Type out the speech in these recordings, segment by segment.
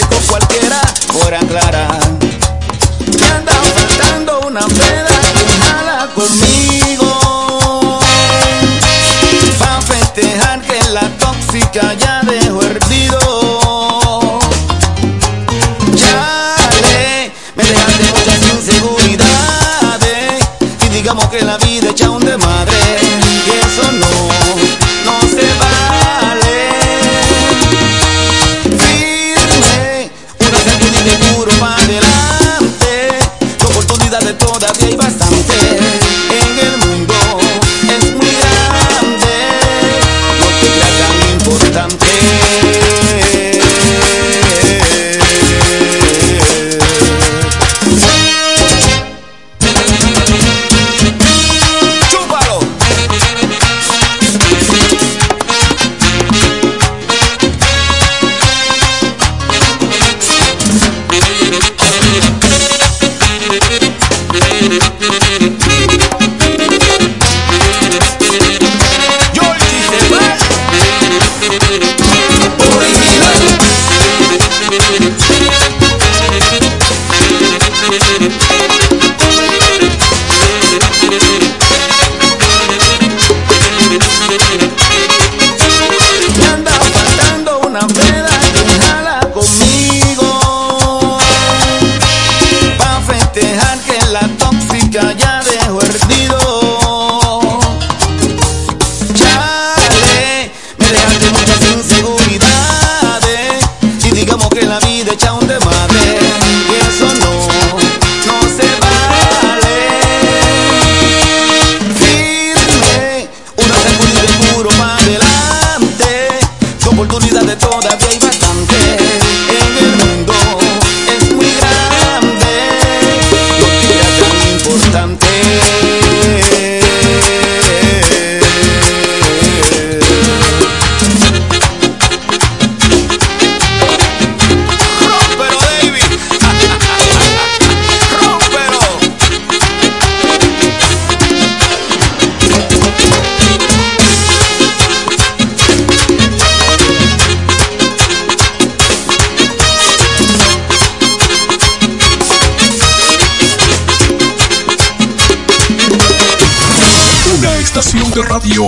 con cualquiera por aclarar.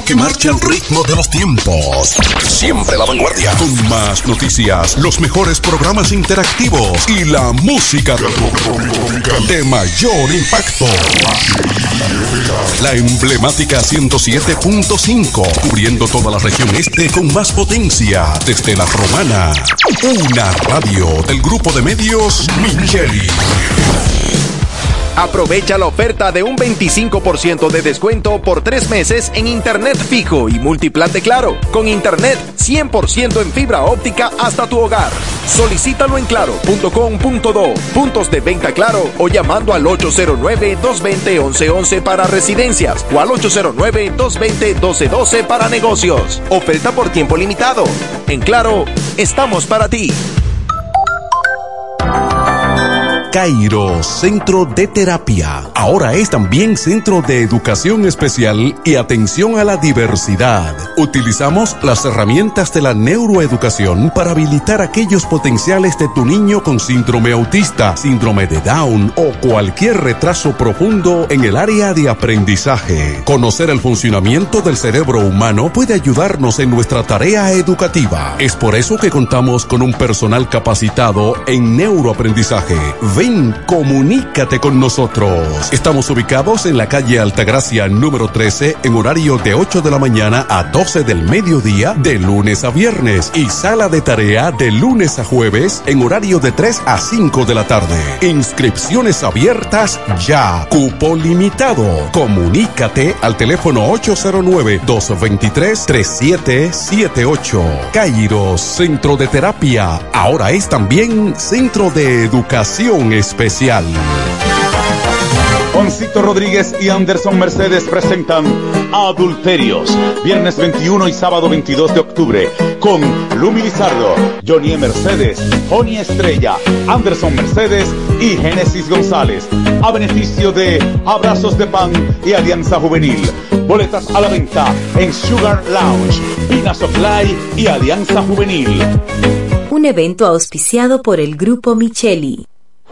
Que marcha al ritmo de los tiempos. Siempre la vanguardia. Con más noticias, los mejores programas interactivos y la música de mayor impacto. La emblemática 107.5, cubriendo toda la región este con más potencia desde la romana. Una radio del grupo de medios Micheli. Aprovecha la oferta de un 25% de descuento por tres meses en Internet fijo y multiplan de Claro, con Internet 100% en fibra óptica hasta tu hogar. Solicítalo en claro.com.do, puntos de venta Claro o llamando al 809-220-1111 para residencias o al 809-220-1212 para negocios. Oferta por tiempo limitado. En Claro, estamos para ti. Cairo Centro de Terapia. Ahora es también Centro de Educación Especial y Atención a la Diversidad. Utilizamos las herramientas de la neuroeducación para habilitar aquellos potenciales de tu niño con síndrome autista, síndrome de Down o cualquier retraso profundo en el área de aprendizaje. Conocer el funcionamiento del cerebro humano puede ayudarnos en nuestra tarea educativa. Es por eso que contamos con un personal capacitado en neuroaprendizaje. Ven, comunícate con nosotros. Estamos ubicados en la calle Altagracia número 13 en horario de 8 de la mañana a 12 del mediodía de lunes a viernes y sala de tarea de lunes a jueves en horario de 3 a 5 de la tarde. Inscripciones abiertas ya. Cupo limitado. Comunícate al teléfono 809-223-3778. Cairo Centro de Terapia. Ahora es también Centro de Educación Especial. Juancito Rodríguez y Anderson Mercedes presentan Adulterios, viernes 21 y sábado 22 de octubre, con Lumi Lizardo, Johnny Mercedes, Joni Estrella, Anderson Mercedes y Génesis González, a beneficio de Abrazos de Pan y Alianza Juvenil. Boletas a la venta en Sugar Lounge, Pina Supply y Alianza Juvenil. Un evento auspiciado por el Grupo Micheli.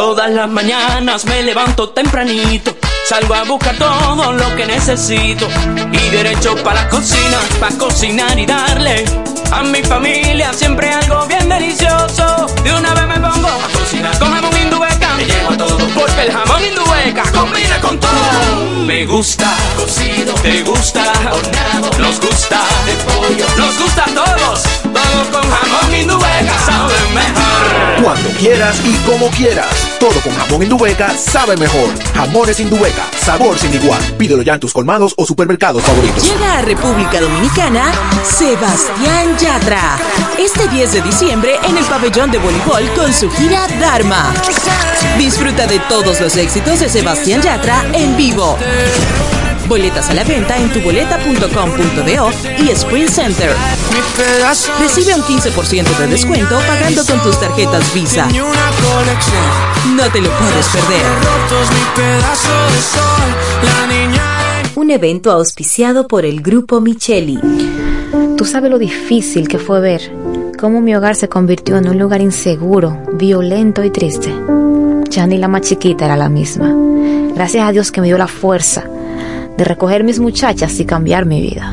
Todas las mañanas me levanto tempranito, salgo a buscar todo lo que necesito. Y derecho para la cocina, para cocinar y darle a mi familia siempre algo bien delicioso. De una vez me pongo a cocinar. Con jamón indubeca, me llevo a todo. Porque el jamón indubeca combina con todo. Me gusta. Cocido, te gusta. Horneado, nos gusta. De pollo, nos gusta a todos. Todo con jamón indubeca sabe mejor. Cuando quieras y como quieras. Todo con jamón Indubeca sabe mejor. Jamones Indubeca, sabor sin igual. Pídelo ya en tus colmados o supermercados favoritos. Llega a República Dominicana Sebastián Yatra. Este 10 de diciembre en el pabellón de voleibol con su gira Dharma. Disfruta de todos los éxitos de Sebastián Yatra en vivo. Boletas a la venta en tuboleta.com.do y Sprint Center. Recibe un 15% de descuento pagando con tus tarjetas Visa. No te lo puedes perder. Un evento auspiciado por el Grupo Micheli. Tú sabes lo difícil que fue ver cómo mi hogar se convirtió en un lugar inseguro, violento y triste. Ya ni la más chiquita era la misma. Gracias a Dios que me dio la fuerza de recoger mis muchachas y cambiar mi vida.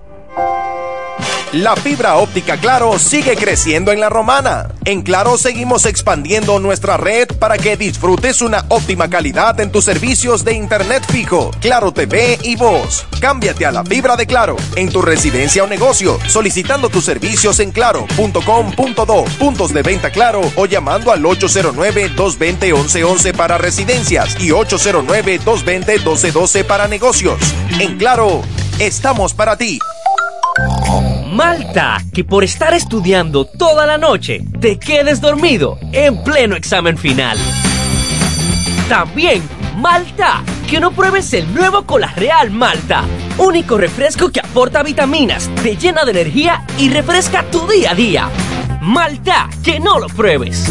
La fibra óptica Claro sigue creciendo en la romana. En Claro seguimos expandiendo nuestra red para que disfrutes una óptima calidad en tus servicios de internet fijo, Claro TV y voz. Cámbiate a la fibra de Claro en tu residencia o negocio, solicitando tus servicios en claro.com.do, puntos de venta Claro o llamando al 809-220-1111 para residencias y 809-220-1212 para negocios. En Claro, estamos para ti. Malta, que por estar estudiando toda la noche te quedes dormido en pleno examen final. También Malta, que no pruebes el nuevo Cola Real Malta, único refresco que aporta vitaminas, te llena de energía y refresca tu día a día. Malta, que no lo pruebes.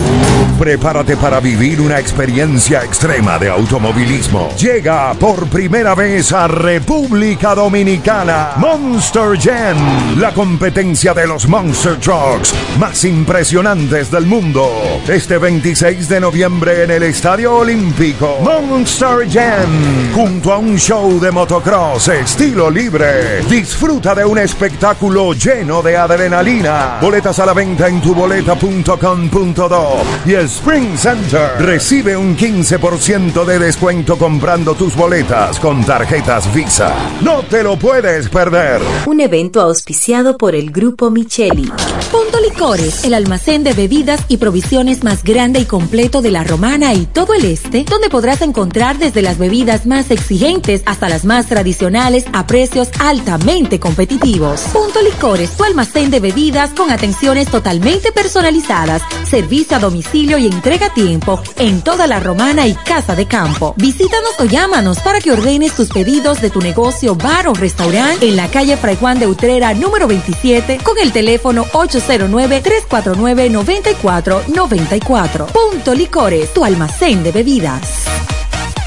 Prepárate para vivir una experiencia extrema de automovilismo. Llega por primera vez a República Dominicana Monster Jam, la competencia de los Monster Trucks más impresionantes del mundo. Este 26 de noviembre en el Estadio Olímpico, Monster Jam, junto a un show de motocross estilo libre. Disfruta de un espectáculo lleno de adrenalina. Boletas a la venta en tuboleta.com.do y Spring Center. Recibe un 15% de descuento comprando tus boletas con tarjetas Visa. No te lo puedes perder. Un evento auspiciado por el Grupo Micheli. Punto Licores, el almacén de bebidas y provisiones más grande y completo de la Romana y todo el este, donde podrás encontrar desde las bebidas más exigentes hasta las más tradicionales a precios altamente competitivos. Punto Licores, tu almacén de bebidas con atenciones totalmente personalizadas, servicio a domicilio y entrega a tiempo en toda la Romana y Casa de Campo. Visítanos o llámanos para que ordenes tus pedidos de tu negocio, bar o restaurante en la calle Fray Juan de Utrera número 27 con el teléfono 809-349-9494. Punto Licores, tu almacén de bebidas.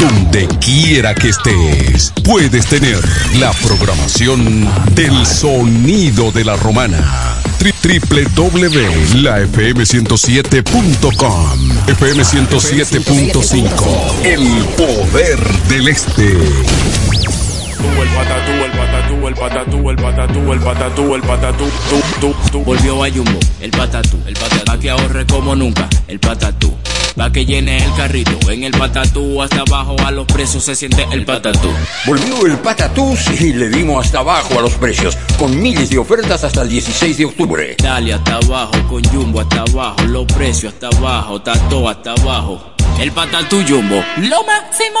Donde quiera que estés, puedes tener la programación del sonido de la romana. www.lafm107.com FM 107.5 El poder del este. El patatú, el patatú, el patatú, el patatú, el patatú, el patatú, tú, tú, tú. Volvió a Jumbo, el patatú, el patatú. Pa' que ahorre como nunca, el patatú. Pa' que llene el carrito, en el patatú hasta abajo a los precios se siente el patatú. Volvió el patatús y le dimos hasta abajo a los precios, con miles de ofertas hasta el 16 de octubre. Dale hasta abajo, con Jumbo hasta abajo, los precios hasta abajo, todo hasta abajo. El patatú Jumbo, lo máximo.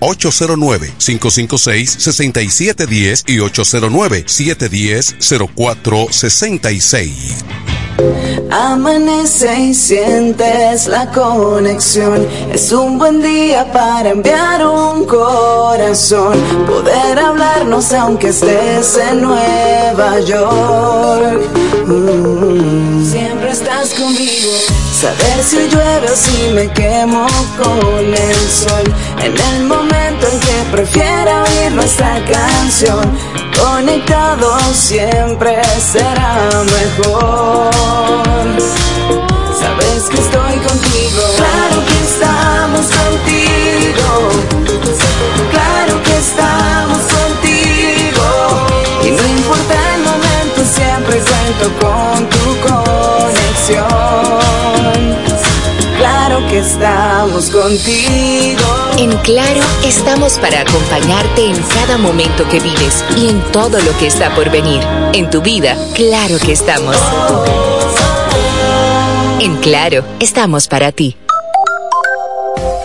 809-556-6710 y 809-710-0466. Amanece y sientes la conexión. Es un buen día para enviar un corazón. Poder hablarnos aunque estés en Nueva York. Mm. Siempre estás conmigo. Saber si llueve o si me quemo con el sol. Prefiera oír nuestra canción. Conectados siempre será mejor. Sabes que estoy contigo. En Claro, estamos para acompañarte en cada momento que vives y en todo lo que está por venir. En tu vida, claro que estamos. En Claro, estamos para ti.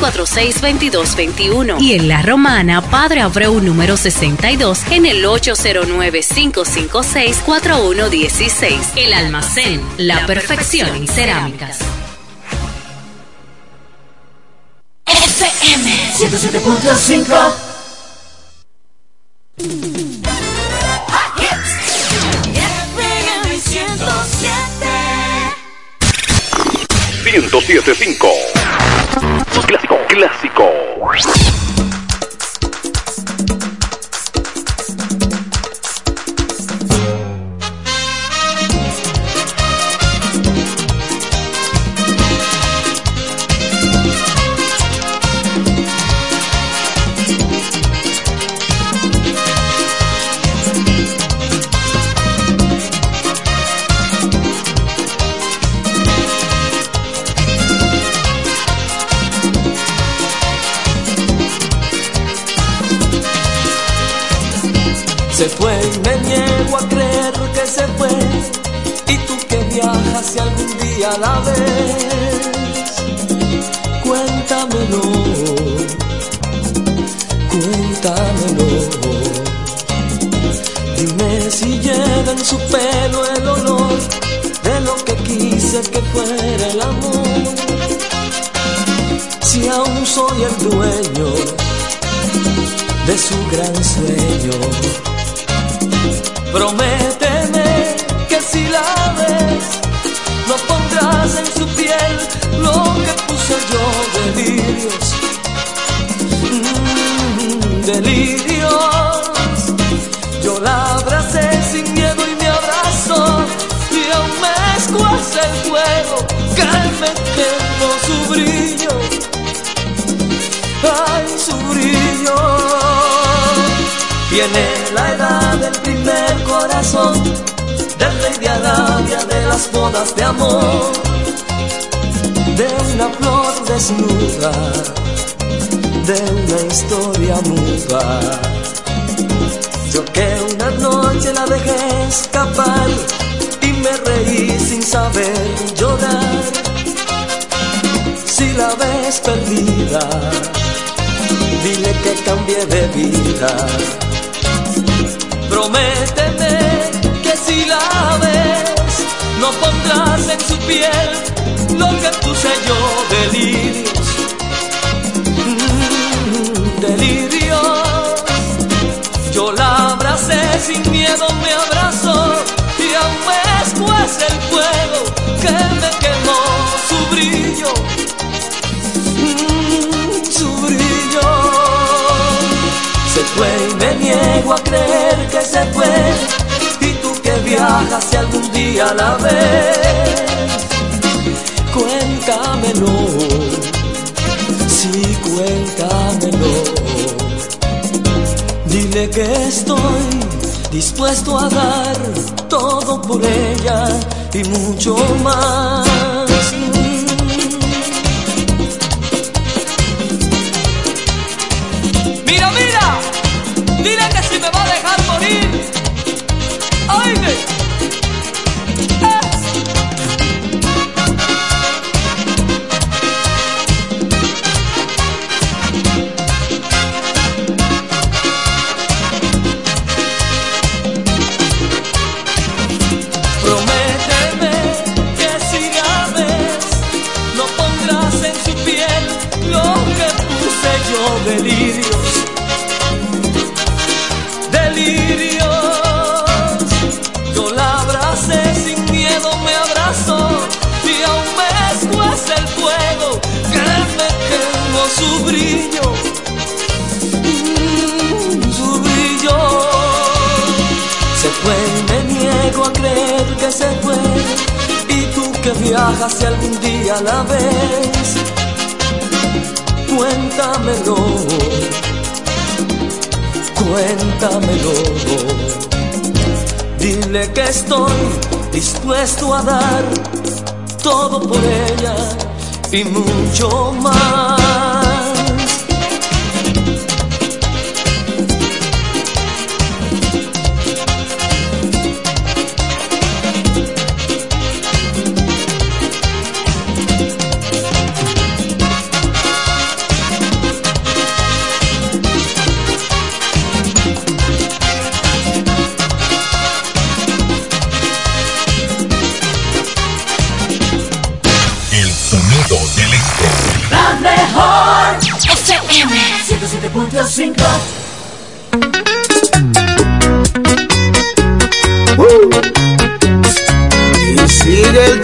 809-246-2221. Y en La Romana, Padre Abreu número 62 en el 809-556-4116. El almacén, la perfección en cerámicas. FM 107.5 1075 Clásico, clásico. Algún día la ves, cuéntamelo, cuéntamelo. Dime si lleva en su pelo el olor de lo que quise que fuera el amor. Si aún soy el dueño de su gran sueño. Prométeme que si la ves, no en su piel lo que puse yo delirios, mm, delirios. Yo la abracé sin miedo y me abrazó y aún me escuece el fuego que me quemó su brillo, ay su brillo. Tiene la edad del primer corazón del rey de las bodas de amor, de una flor desnuda, de una historia muda. Yo que una noche la dejé escapar y me reí sin saber llorar. Si la ves perdida, dile que cambie de vida. Prométeme en su piel lo que puse yo, delirios, mm, delirios. Yo la abracé sin miedo, me abrazó y aún después el fuego que me quemó su brillo, mm, su brillo. Se fue y me niego a creer que se fue. Viajas si algún día la ves, cuéntamelo, sí, cuéntamelo. Dile que estoy dispuesto a dar todo por ella y mucho más. Día la ves, cuéntamelo cuéntamelo. Dile que estoy dispuesto a dar todo por ella y mucho más.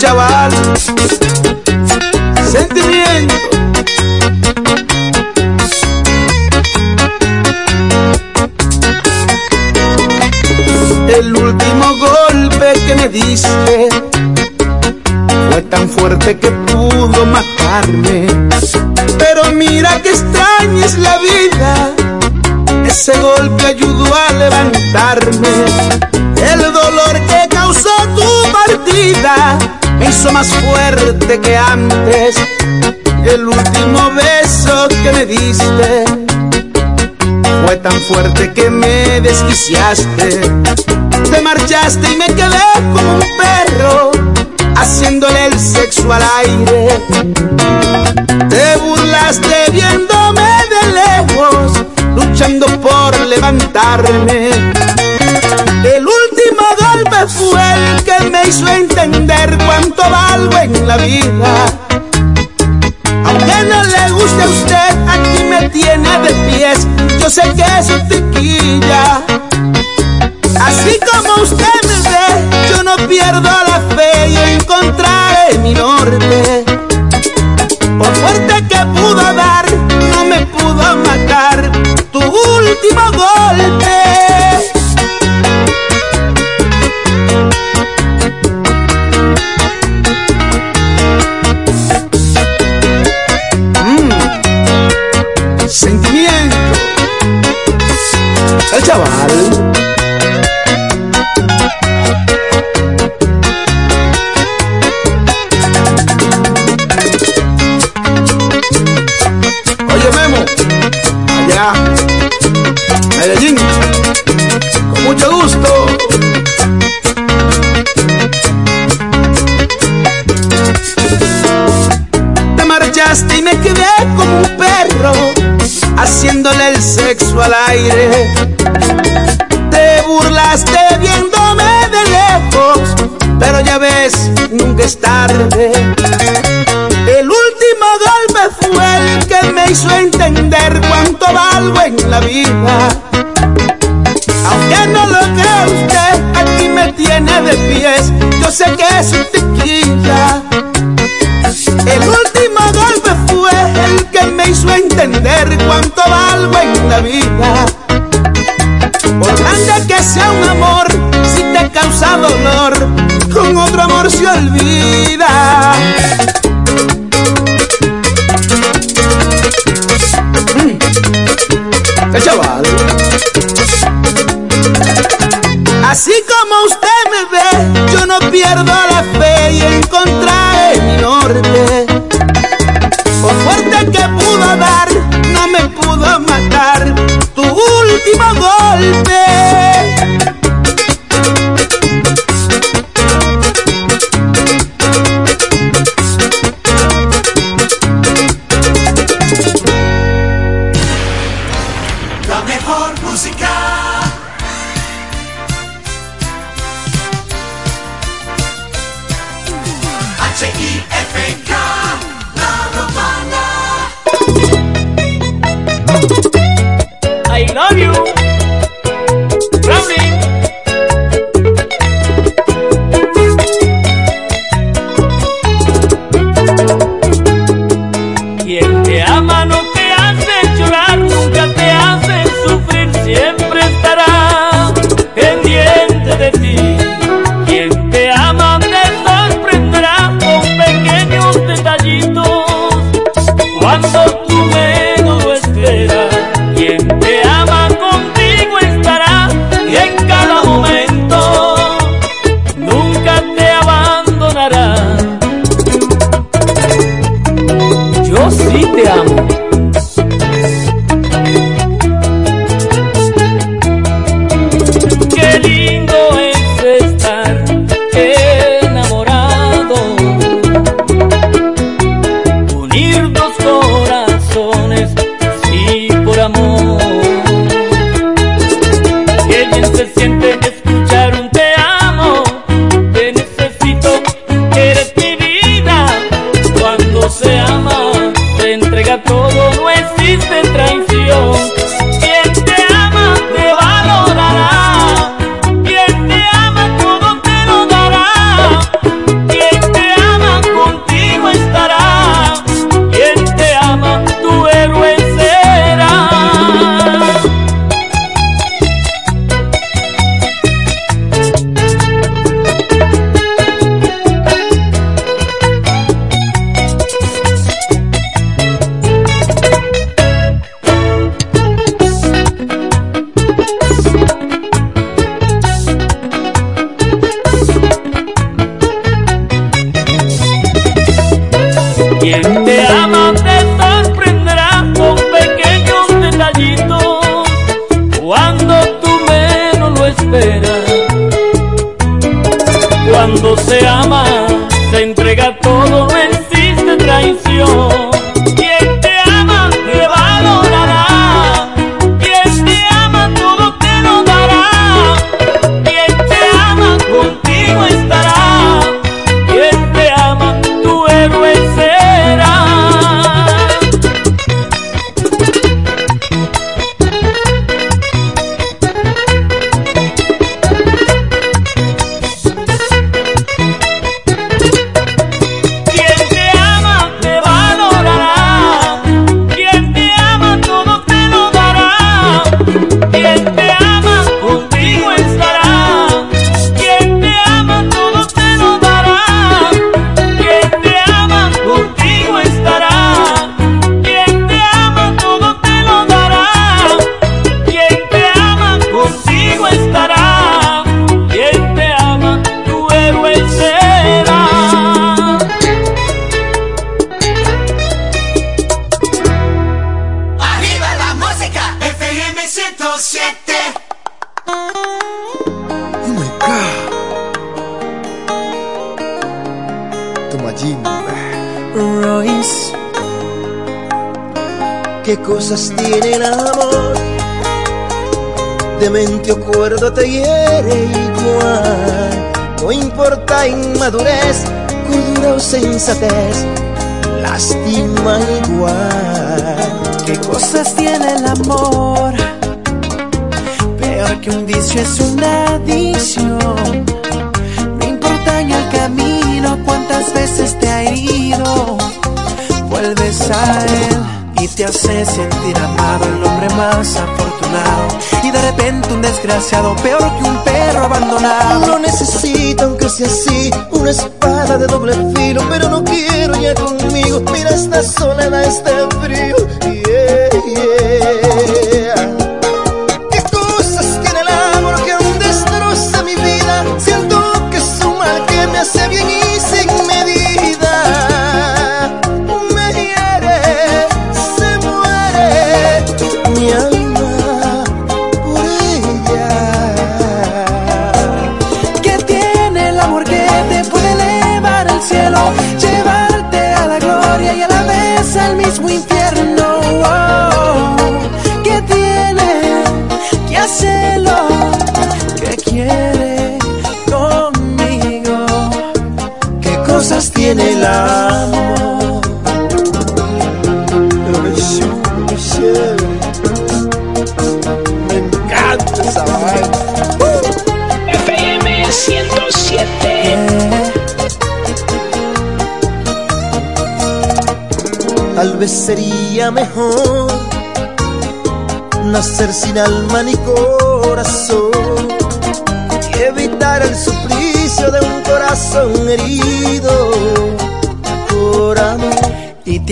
Chaval. Sentimiento. El último golpe que me diste fue tan fuerte que pudo matarme. Pero mira que extraña es la vida. Ese golpe ayudó a levantarme. El dolor que causó tu partida más fuerte que antes. El último beso que me diste fue tan fuerte que me desquiciaste. Te marchaste y me quedé como un perro haciéndole el sexo al aire. Te burlaste viéndome de lejos, luchando por levantarme. Fue el que me hizo entender cuánto valgo en la vida. Aunque no le guste a usted, aquí me tiene de pies. Yo sé que es un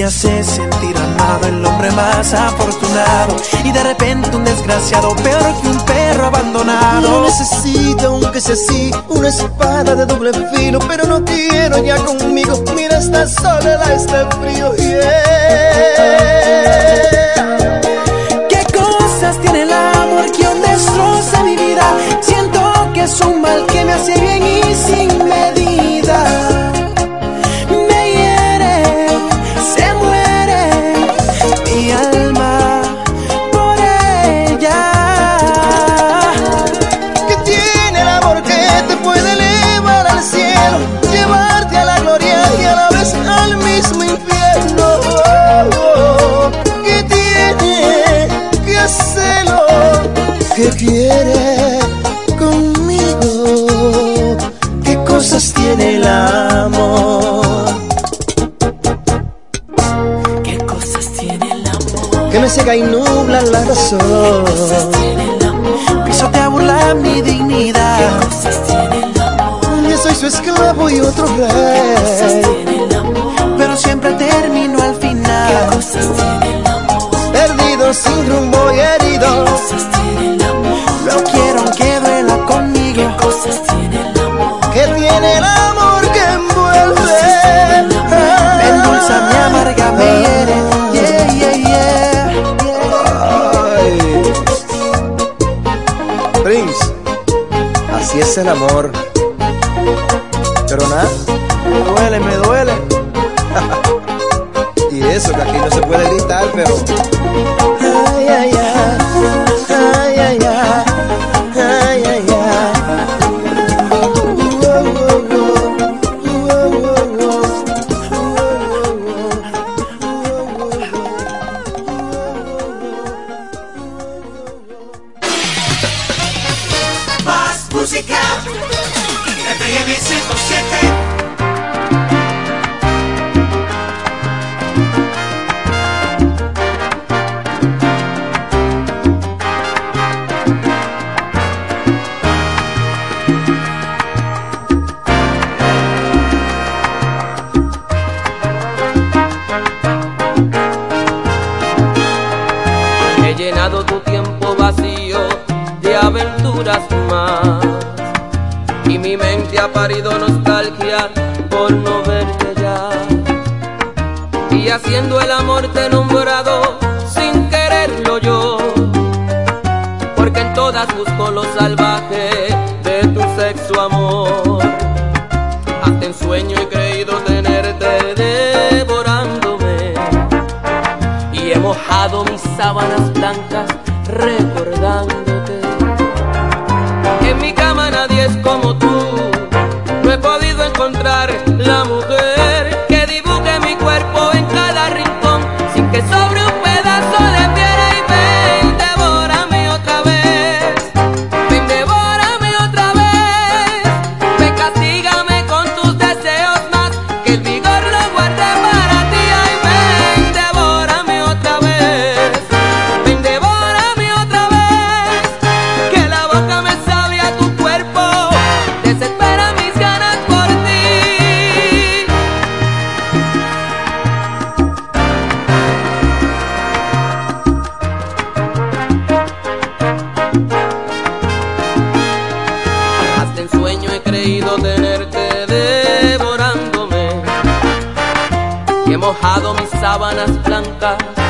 te hace sentir amado, el hombre más afortunado. Y de repente un desgraciado, peor que un perro abandonado. No necesito, aunque sea así, una espada de doble filo. Pero no quiero ya conmigo. Mira esta soledad, este frío. Yeah. ¿Qué cosas tiene el amor que aún destroza mi vida? Siento que es un mal que me hace bien y sin ciega y nublan la razón. Pisotea burlar mi dignidad. Yo soy su esclavo y otro rey. es el amor. Pero nada, me duele, me duele. y eso, que aquí no se puede gritar, pero... mojado mis sábanas blancas.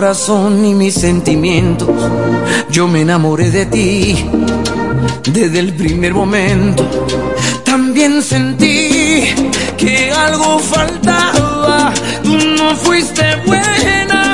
corazón y mis sentimientos. Yo me enamoré de ti desde el primer momento. También sentí que algo faltaba. Tú no fuiste buena.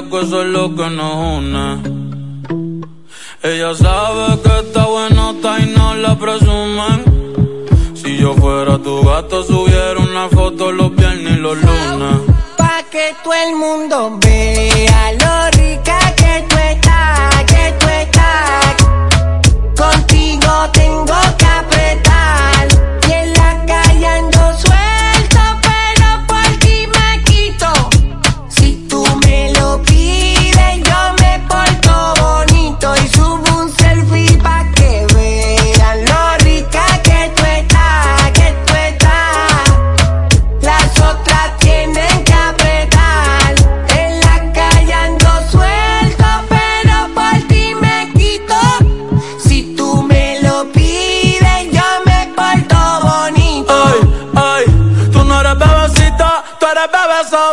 Bellaco, eso es lo que nos une. Ella sabe que está buenota y no la presumen. Si yo fuera tu gato, subiera una foto los viernes y los lunes. Pa' que todo el mundo vea lo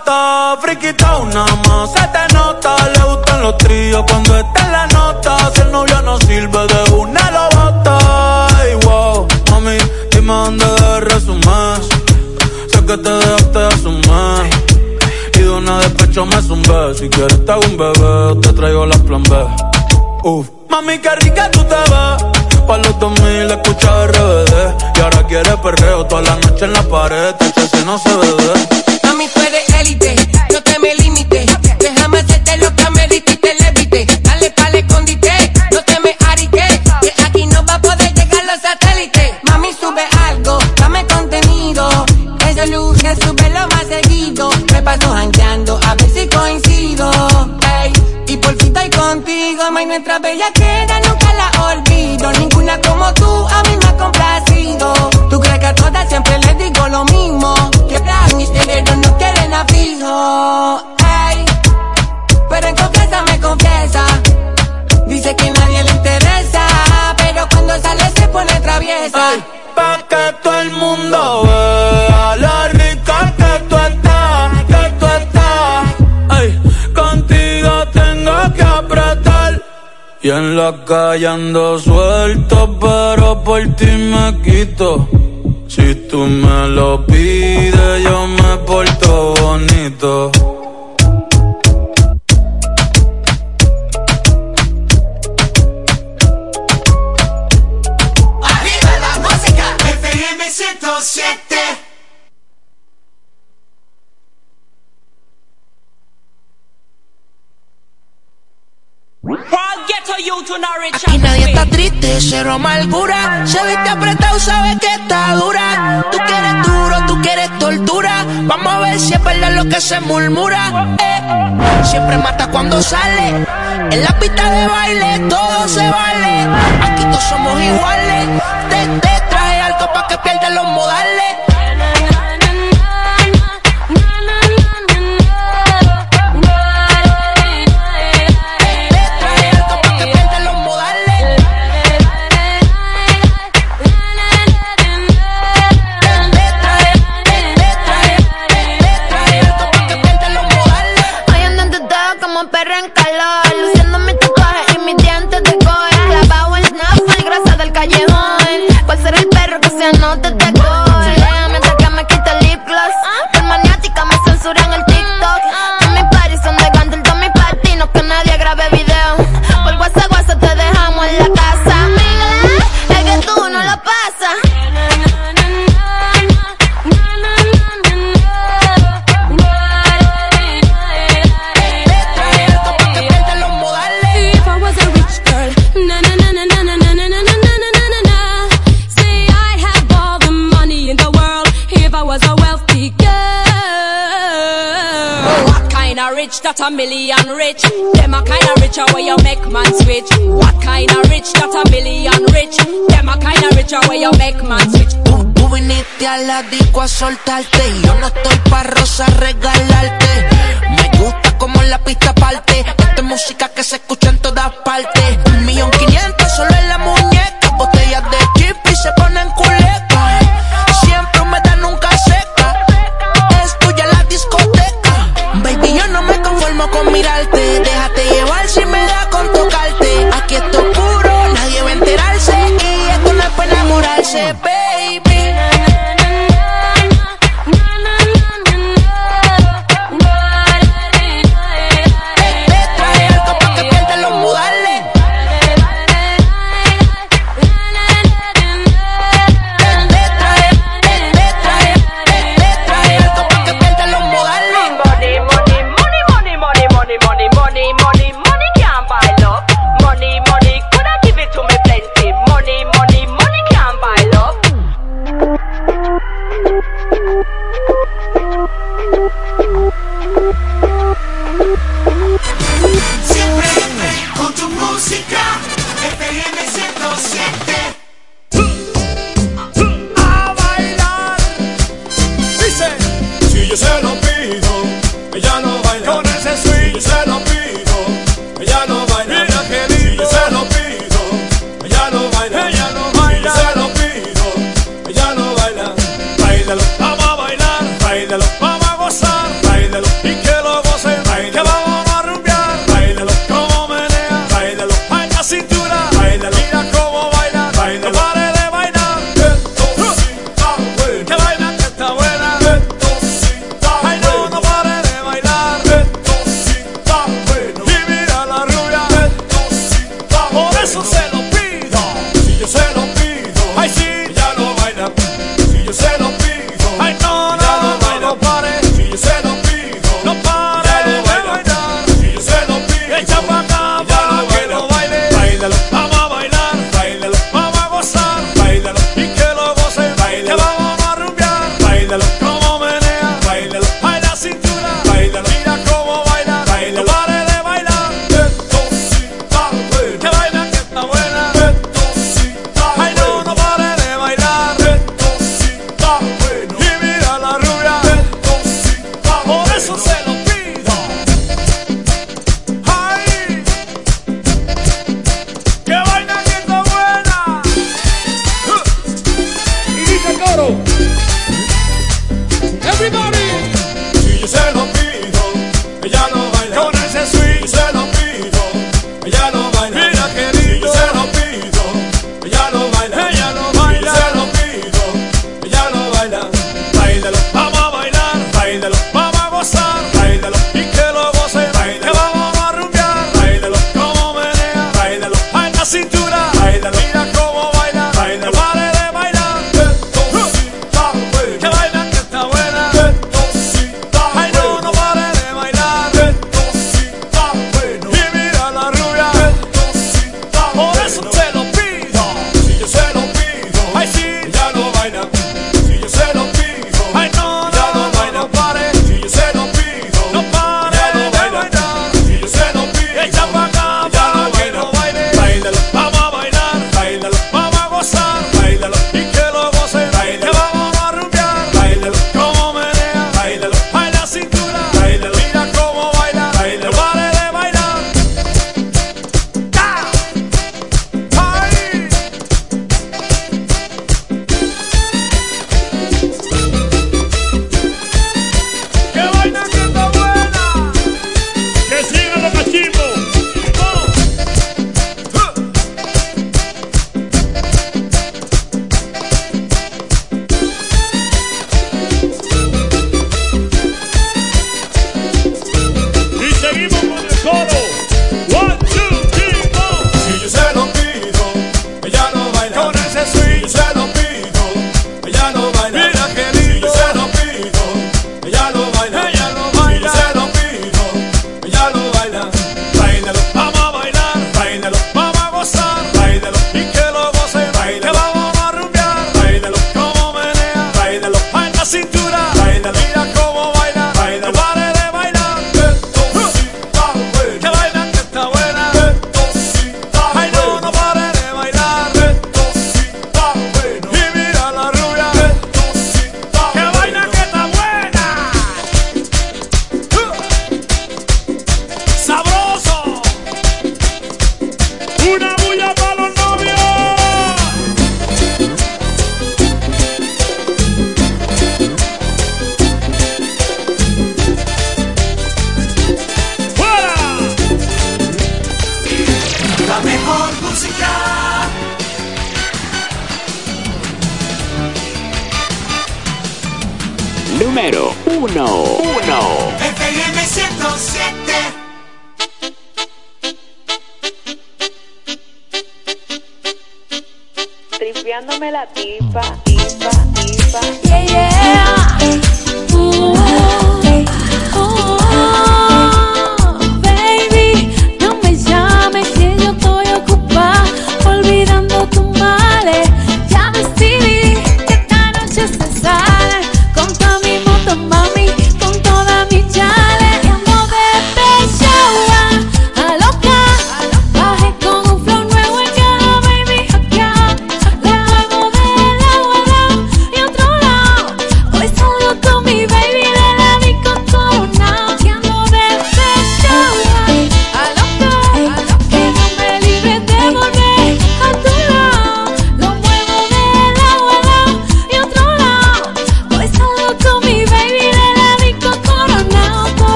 bebesota. Friquita una más, se te nota. Le gustan los tríos cuando está en la nota. Si el novio no sirve de una lo bota. Ay, wow, mami, dime dónde resumir. Sé que te dejaste de asumir. Y de una despecho me zumbé. Si quieres te hago un bebé, te traigo la plan B. Uf. Mami, qué rica tú te ves. Pa' los 2000 escucha RBD. Y ahora quieres perreo toda la noche en la pared. Este no se ve. Eres no te me limites. Déjame hacerte lo que me diste y te levite. Dale pa'l escondite, no te me ariques. Que aquí no va a poder llegar los satélites. Mami, sube algo, dame contenido. Ese lunes sube lo más seguido. Me paso jangueando a ver si coincido. Y por fin estoy contigo, may nuestra bella queda, cabeza. Ey, pa' que todo el mundo vea la rica que tú estás, que tú estás. Ey, contigo tengo que apretar. Y en la calle ando suelto, pero por ti me quito. Si tú me lo pides, yo me porto bonito. Aquí nadie está triste, cero amargura. Se viste apretado, sabes que está dura. Tú quieres duro, tú quieres tortura. Vamos a ver si es verdad lo que se murmura. Eh, siempre mata cuando sale. En la pista de baile todo se vale. Aquí todos somos iguales. Te, te traje algo para que pierdas los modales. that a million rich. Them a kind of richer where you make man switch. What kind of rich that a million rich? Them a kind of richer where you make man switch. Tú, tú viniste a la disco a soltarte yo no estoy pa' rosa regalarte. Me gusta como la pista parte. Esta es música que se escucha en todas partes. Un millón quinientos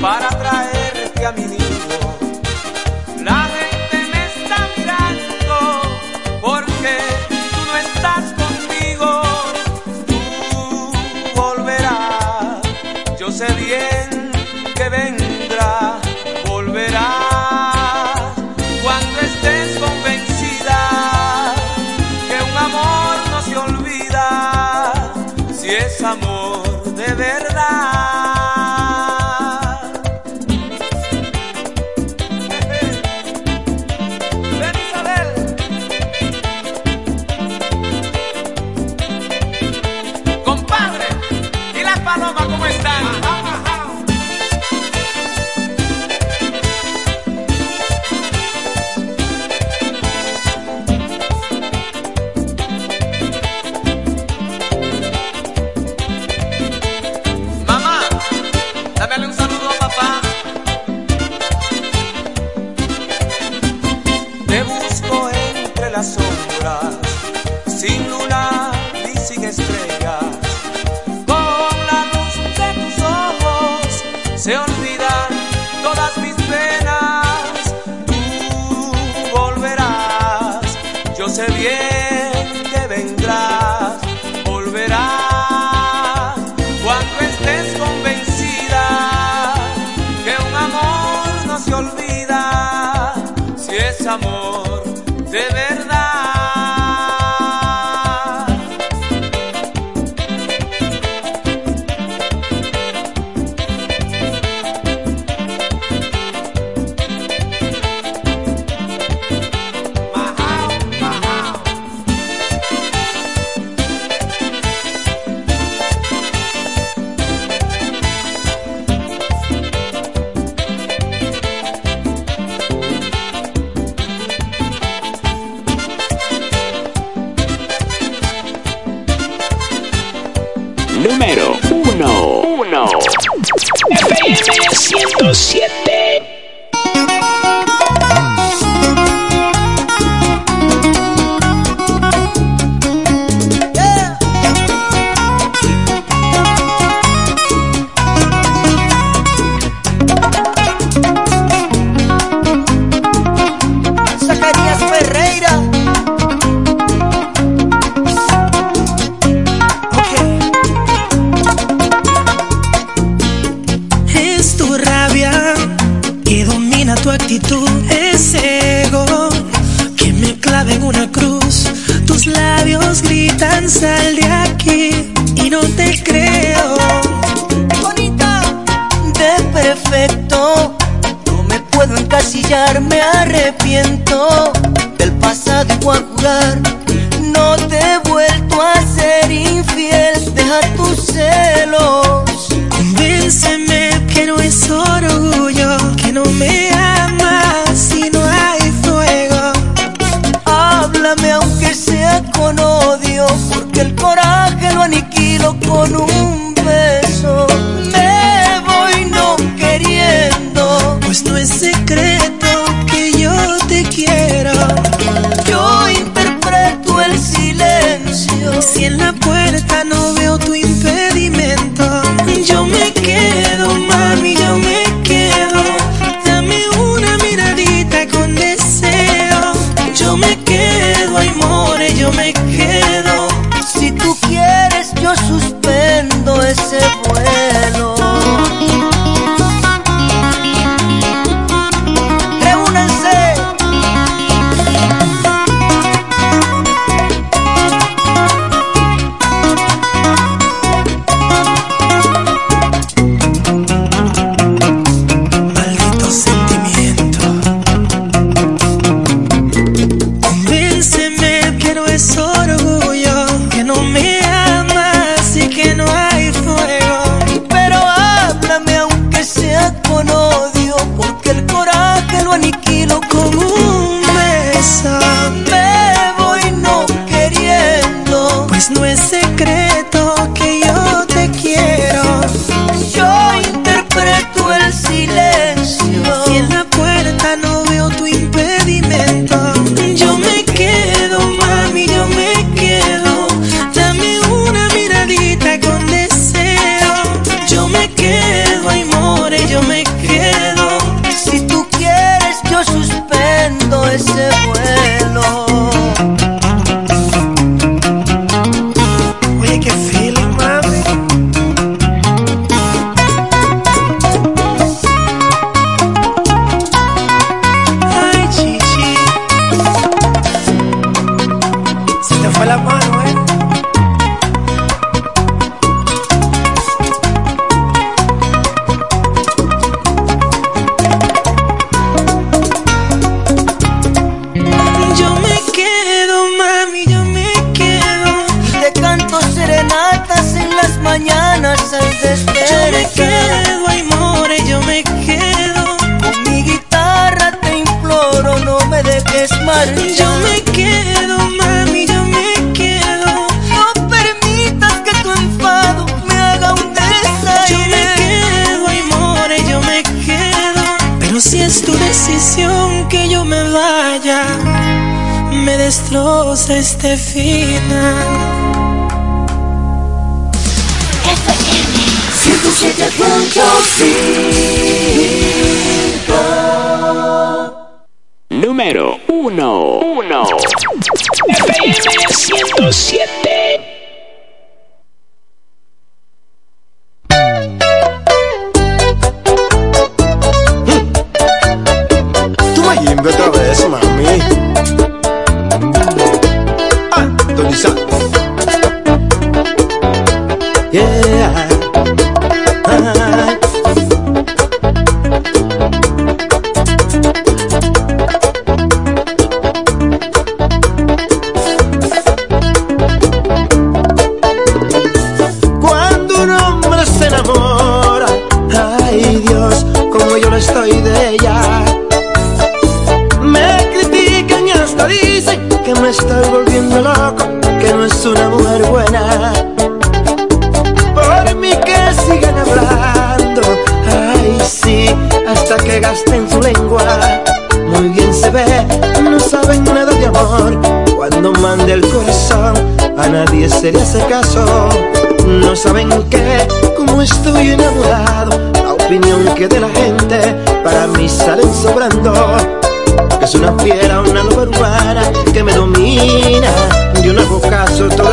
para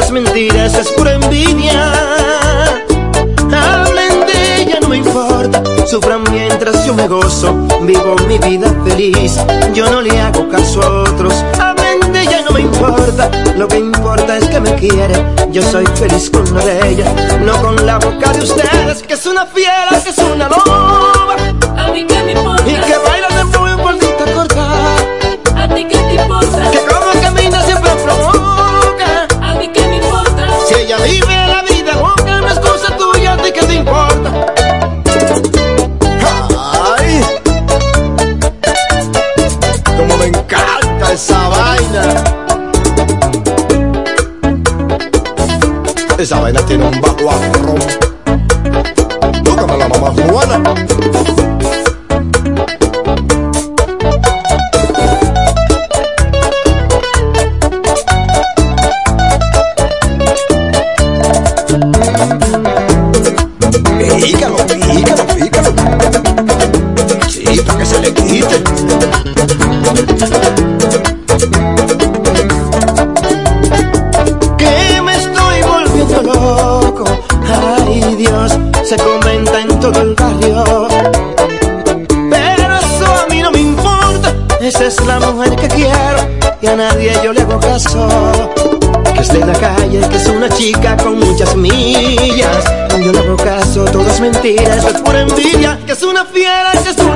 puras mentiras, es pura envidia. Hablen de ella, no me importa. Sufran mientras yo me gozo, vivo mi vida feliz. Yo no le hago caso a otros. Hablen de ella, no me importa. Lo que importa es que me quiere. Yo soy feliz con la de ella, no con la boca de ustedes, que es una fiera, que es una loca. Esa vaina tiene un bajo afro. Tócame la mamá cubana. mentira, es pura envidia, que es una fiera, que es una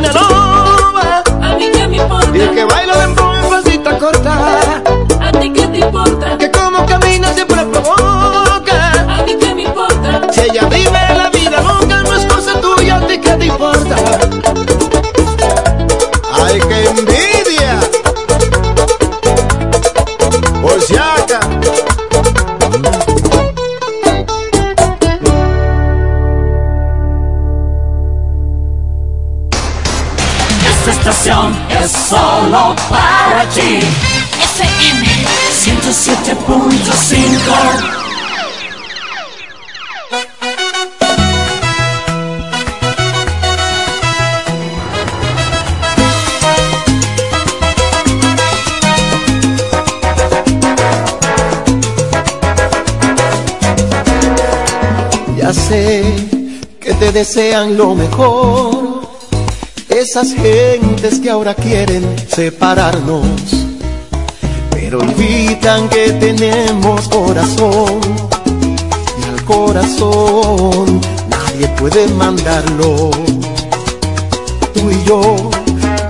desean lo mejor. Esas gentes que ahora quieren separarnos, pero olvidan que tenemos corazón. Y al corazón nadie puede mandarlo. Tú y yo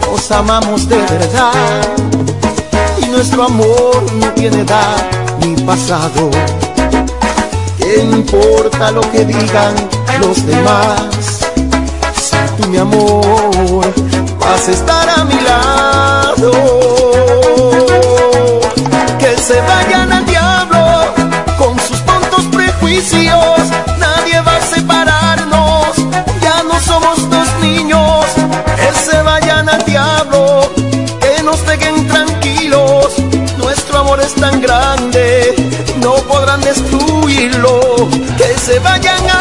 nos amamos de verdad. Y nuestro amor no tiene edad ni pasado. ¿Qué importa lo que digan los demás? mi amor, vas a estar a mi lado. Que se vayan al diablo con sus tontos prejuicios, nadie va a separarnos, ya no somos dos niños. Que se vayan al diablo, que nos dejen tranquilos, nuestro amor es tan grande, no podrán destruirlo. Que se vayan a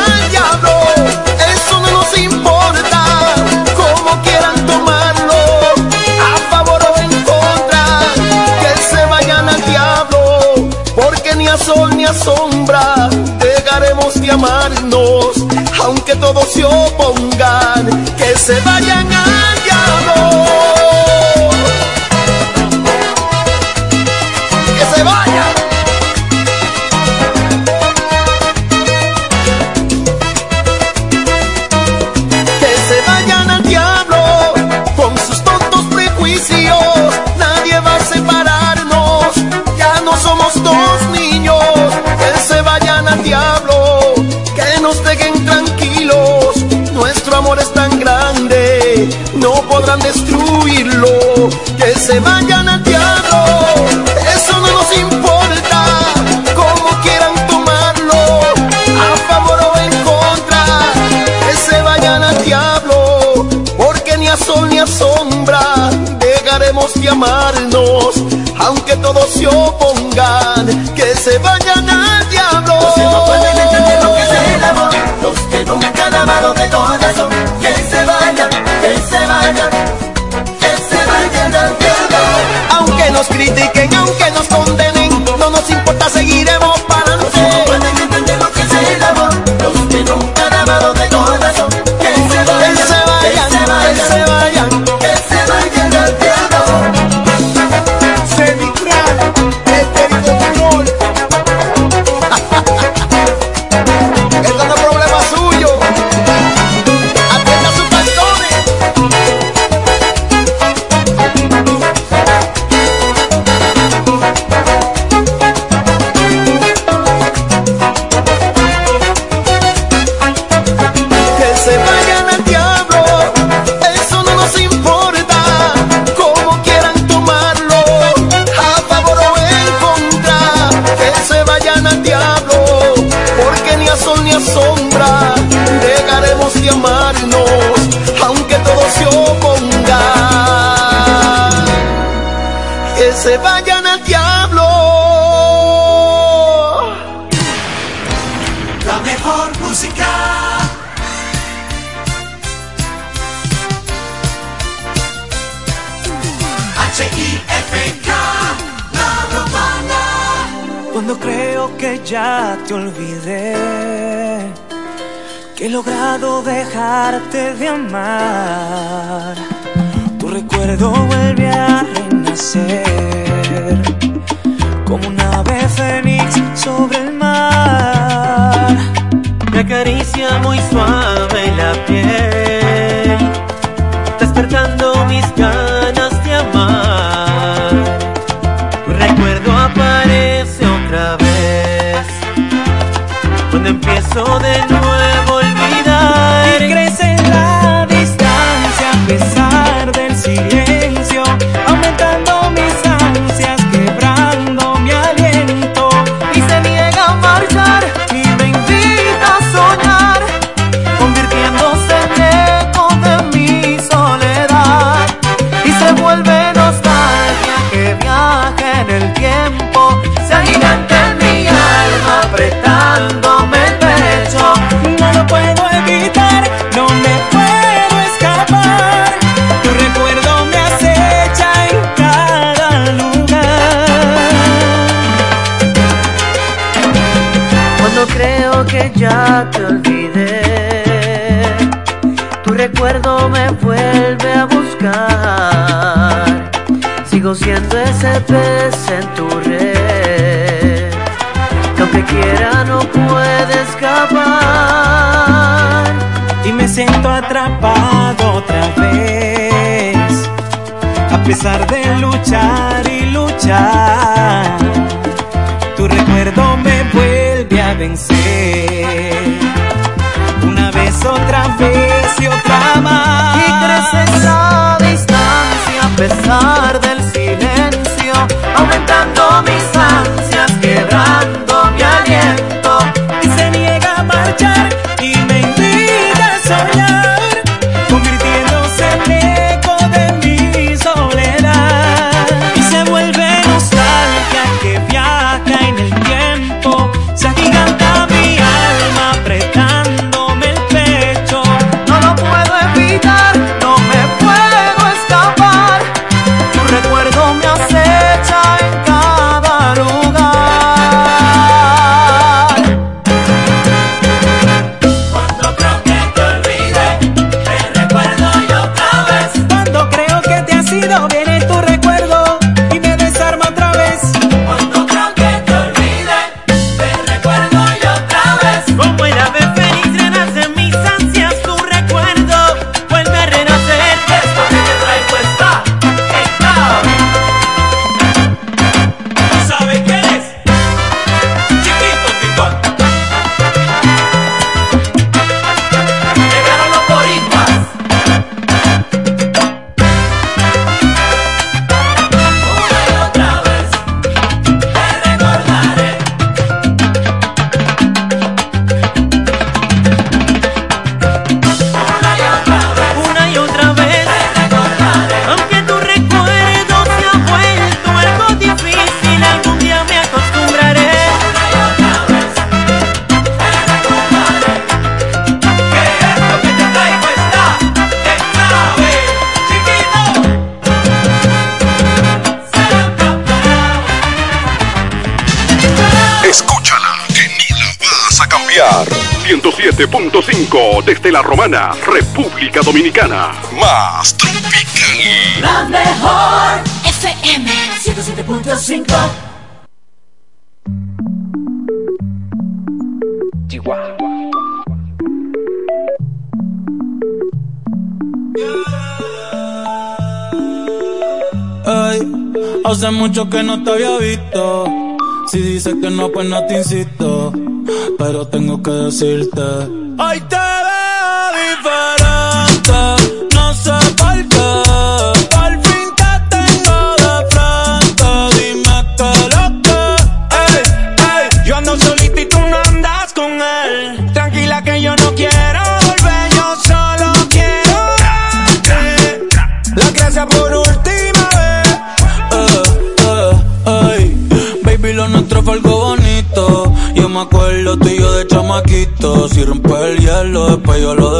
aunque todos se opongan, que se vayan a y me siento atrapado otra vez. A pesar de luchar y luchar, tu recuerdo me vuelve a vencer. Una vez, otra vez y otra más. Y crece la distancia a pesar del silencio desde la Romana, República Dominicana. Más tropical. La mejor FM 107.5. Chihuahua. Hey, hace mucho que no te había visto. Si dices que no, pues no te insisto. Pero tengo que decirte hacerlo, después yo lo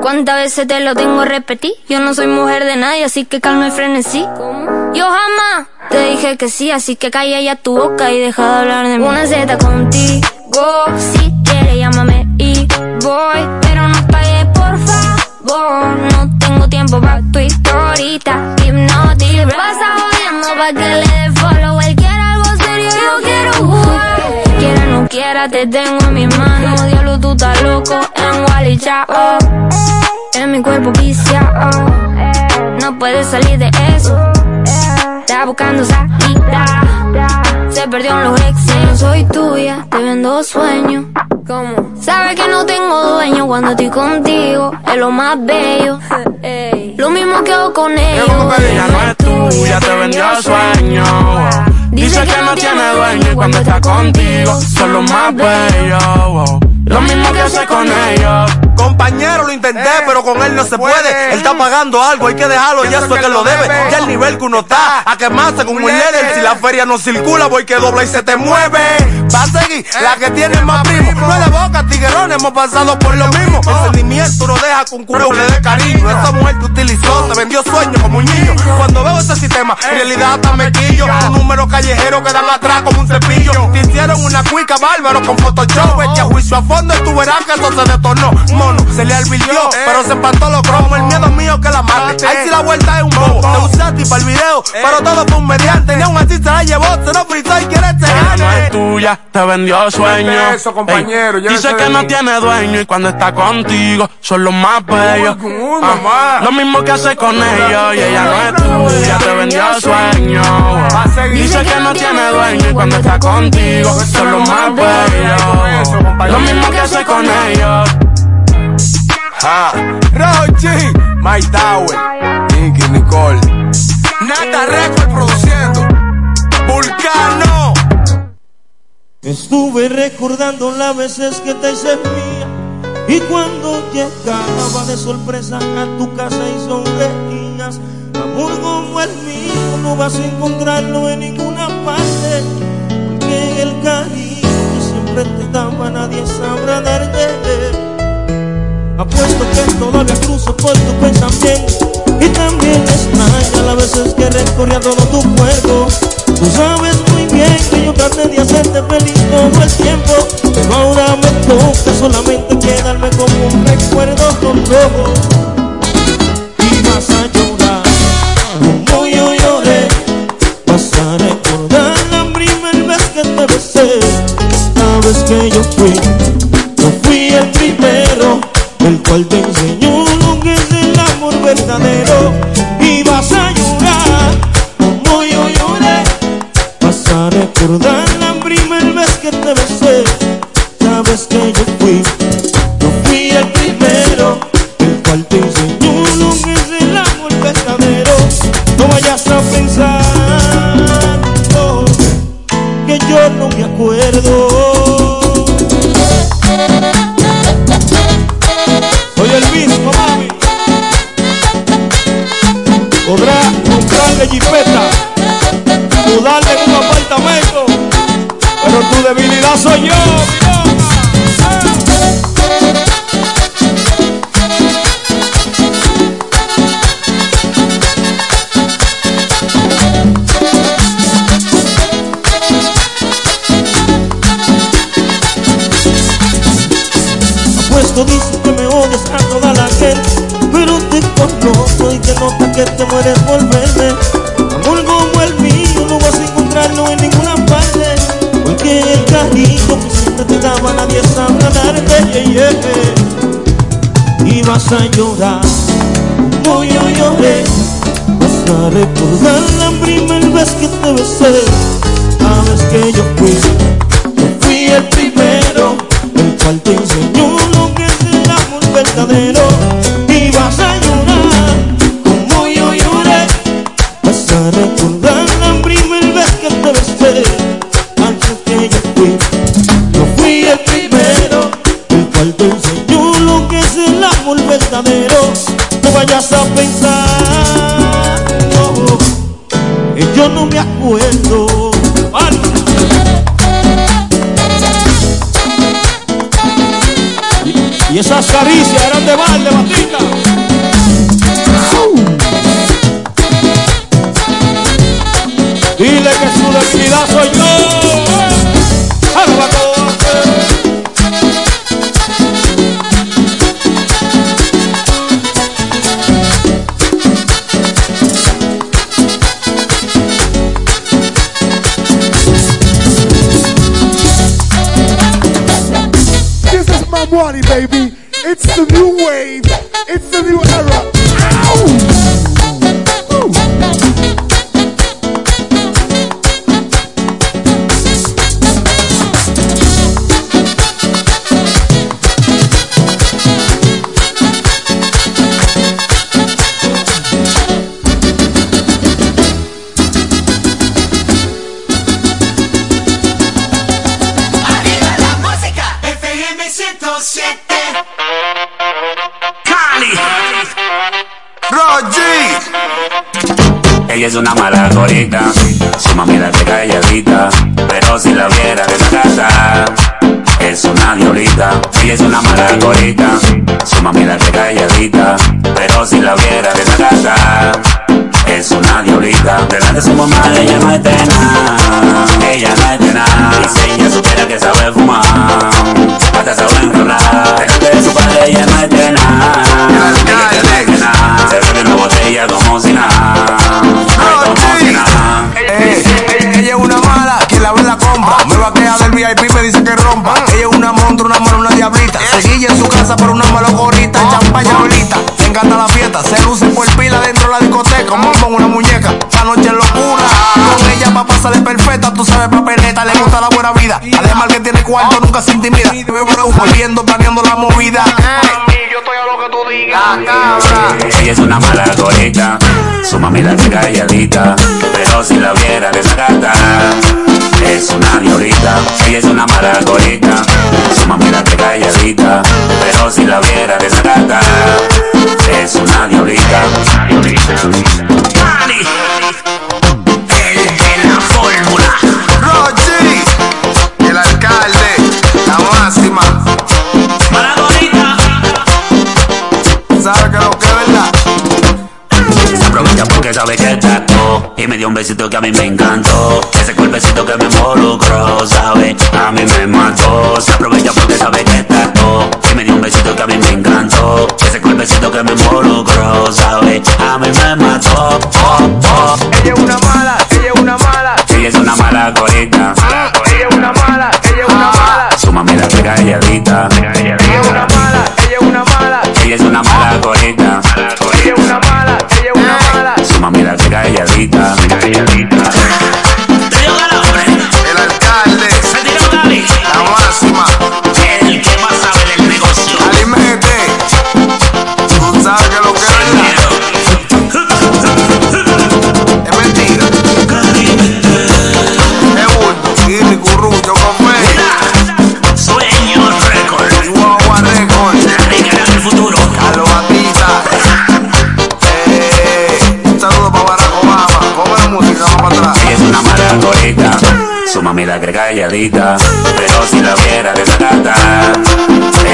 ¿cuántas veces te lo tengo que repetir? Yo no soy mujer de nadie, así que calma y frenesí. Yo jamás te dije que sí, así que calla ya tu boca y deja de hablar de mí. Una Z contigo, si quieres llámame y voy, pero no pagues por favor. No tengo tiempo para tu historita, hipnotic. Pasa jodiendo pa' que le Quiera te tengo en mis manos. Diablo, tú estás loco en Wally Chao. En mi cuerpo viciado. No puedes salir de eso. Está buscando salida. Se perdió en los exes. No soy tuya, te vendo sueños. ¿Cómo? Sabes que no tengo dueño cuando estoy contigo. Es lo más bello. Lo mismo que hago con ellos. Ella no es tuya, te vendió sueño. Dice que no tiene dueño y cuando está contigo son los más bellos. Lo mismo que hace con ellos. Compañero, lo intenté, pero con él no se puede. Él está pagando algo, hay que dejarlo, ya eso es que lo debe. Ya el nivel que uno está, a quemarse con un líder. Si la feria no circula, voy que dobla y se te mueve. Va a seguir la que tiene más primo. No es de boca, tiguerón, hemos pasado por lo mismo. El sentimiento no deja con curo le dé cariño. Esa mujer te utilizó, te vendió sueños como un niño. Cuando veo ese sistema, en realidad hasta me quillo. Un número callejero que dan atrás como un cepillo. Te hicieron una cuica bárbaro con Photoshop. Echa juicio a fondo y tú verás que eso se detonó. Mono, se le advirtió, pero se espantó los cromos. El miedo mío que la mate. Ahí sí la vuelta es un bobo. Te usé a ti para el video, pero todo fue un mediante. Ni aún así se la llevó, se lo fritó y quiere este no es tuya, te vendió sueño. eso, compañero, dice que no tiene dueño y cuando está contigo son los más bellos. Ah, lo mismo que hace con ellos y ella no es tuya, te vendió sueño. Dice que no tiene dueño y cuando está contigo son los más bellos. Lo mismo que hace con ellos. Ah, Rochi, My Tower, Nicky Nicole. Nata Record produciendo. Vulcano. Estuve recordando las veces que te hice mía y cuando llegaba de sorpresa a tu casa y sonreías. Amor como el mío no vas a encontrarlo en ninguna parte, porque el cariño que siempre te daba nadie sabrá darte. Apuesto que todavía cruzo por tu pensamiento y también extraña las veces que recorría todo tu cuerpo. Tú sabes muy bien que yo traté de hacerte feliz todo el tiempo, pero ahora me toca solamente quedarme como un recuerdo rojo. Y vas a llorar como yo lloré, vas a la primera vez que te besé. Sabes que yo fui, yo fui el primero, el cual te enseñó lo que es el amor verdadero. Y vas a llorar como yo lloré, vas a recordar la primera vez que te besé. Sabes que yo fui, que te mueres por verme Amor como el mío no vas a encontrarlo en ninguna parte. Porque el cariño que siempre te daba nadie sabrá darte yeah, yeah. Y vas a llorar. Como yo lloré Vas a recordar la primera vez que te besé. Sabes que yo fui, yo fui el primero El cual te enseñó lo que es el amor verdadero. no me acuerdo. Y esas caricias eran de balde, batita. nunca se intimida. Volviendo, planeando la movida. Y yo estoy a lo que tú digas. La sí, ella es una mala colita. Su mami la calladita. Pero si la viera desacata. Es una diablita. Sí, es una mala colita. Su mami la calladita. Pero si la viera desacata. Es una diablita. Una. me dio un besito que a mí me encantó. Ese cuerpecito que me involucró, sabe A mí me mató, se aprovecha porque sabe que está todo. Y me dio un besito que a mí me encantó. Ese cuerpecito que me involucró, sabe A mí me mató. Pero si la viera desacata,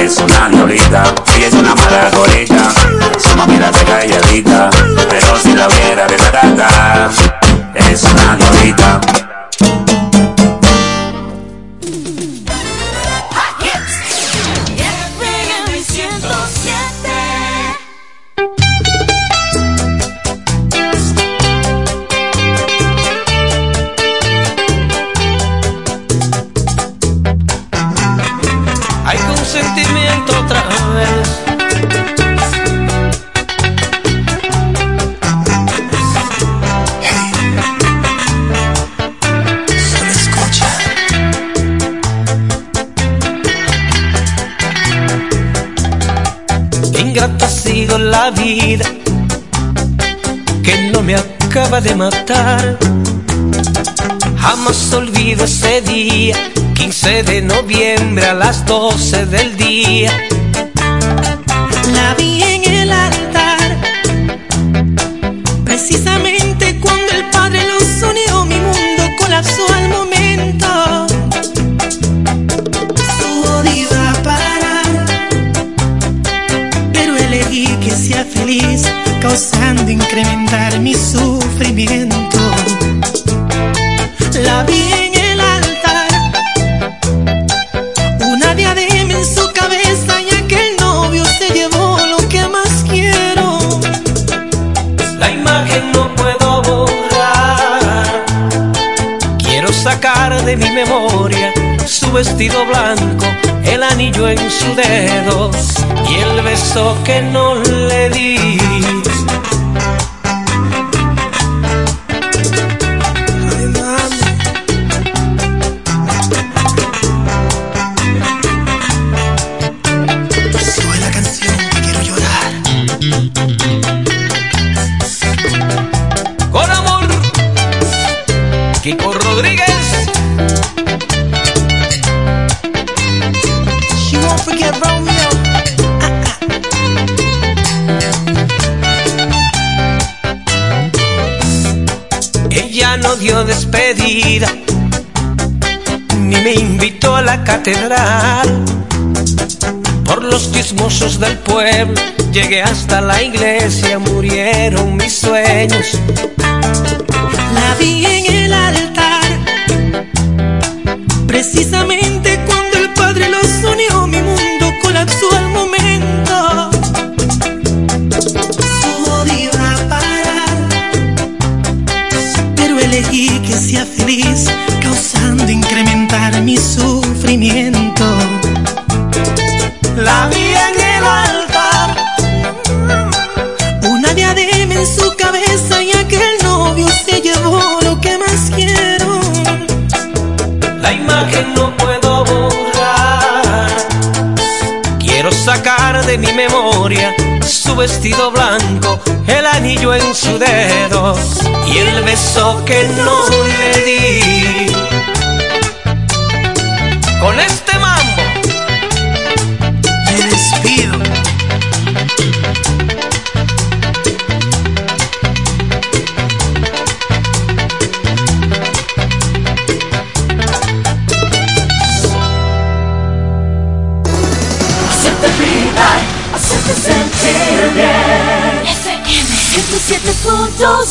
es una diablita. Ella es una mala gorita, su mami la calladita, pero si la viera desacata, es una diablita. 15 de noviembre a las 12 del día. Beso que no le di. Por los chismosos del pueblo, llegué hasta la iglesia, murieron mis sueños. La vi en el altar, precisamente cuando el Padre los unió, mi mundo colapsó al momento. Su odio a parar, pero elegí que sea feliz, causando incrementar mi sufrimiento. De mi memoria su vestido blanco, el anillo en su dedo y el beso que no le di. Con este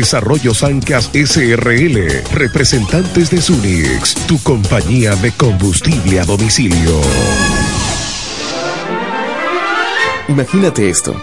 Desarrollo Sancas SRL, representantes de Sunix, tu compañía de combustible a domicilio. Imagínate esto,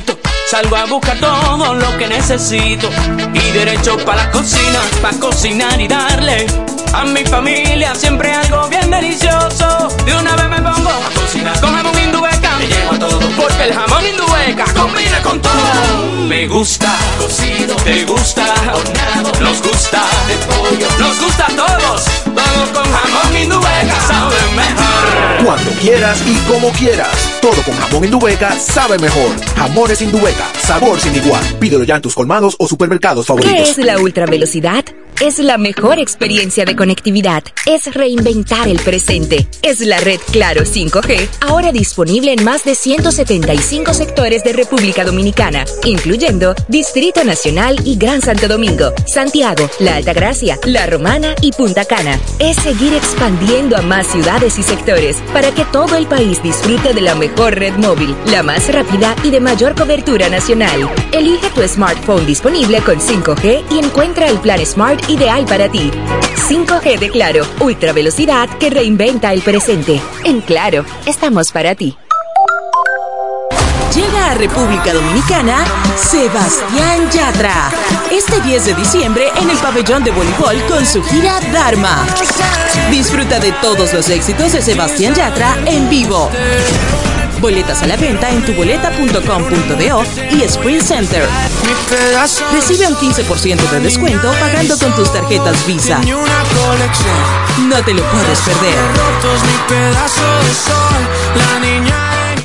salgo a buscar todo lo que necesito y derecho para la cocina, para cocinar y darle a mi familia siempre algo bien delicioso. De una vez me pongo a cocinar con jamón indubeca, me llevo a todo porque el jamón indubeca combina con todo. Me gusta cocido, te gusta horneado, nos gusta de pollo, nos gusta a todos. Vamos con jamón indubeca, sabe mejor. Cuando quieras y como quieras. Todo con jamón Indubeca sabe mejor. Jamones Indubeca, sabor sin igual. Pídelo ya en tus colmados o supermercados ¿Qué favoritos. es la ultravelocidad? Es la mejor experiencia de conectividad. Es reinventar el presente. Es la red Claro 5G, ahora disponible en más de 175 sectores de República Dominicana, incluyendo Distrito Nacional y Gran Santo Domingo, Santiago, La Altagracia, La Romana y Punta Cana. Es seguir expandiendo a más ciudades y sectores para que todo el país disfrute de la mejor red móvil, la más rápida y de mayor cobertura nacional. Elige tu smartphone disponible con 5G y encuentra el plan Smart ideal para ti. 5G de Claro, ultra velocidad que reinventa el presente. En Claro, estamos para ti. Llega a República Dominicana Sebastián Yatra. Este 10 de diciembre en el pabellón de voleibol con su gira Dharma. Disfruta de todos los éxitos de Sebastián Yatra en vivo. Boletas a la venta en tuboleta.com.do y Sprint Center. Recibe un 15% de descuento pagando con tus tarjetas Visa. No te lo puedes perder.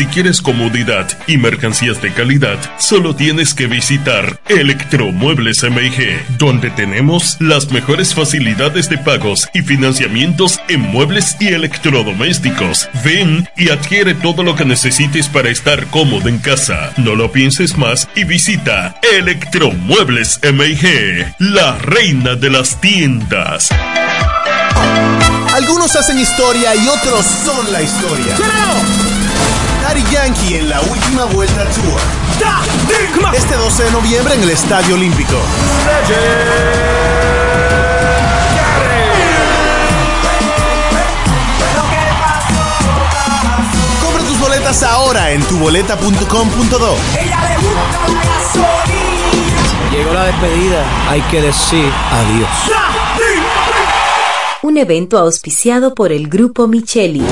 Si quieres comodidad y mercancías de calidad, solo tienes que visitar Electromuebles MIG, donde tenemos las mejores facilidades de pagos y financiamientos en muebles y electrodomésticos. Ven y adquiere todo lo que necesites para estar cómodo en casa. No lo pienses más y visita Electromuebles MIG, la reina de las tiendas. Algunos hacen historia y otros son la historia. Daddy Yankee en la última vuelta tour. Este 12 de noviembre en el Estadio Olímpico. Compra tus boletas ahora en tuboleta.com.do. Llegó la despedida, hay que decir adiós. Un evento auspiciado por el Grupo Micheli.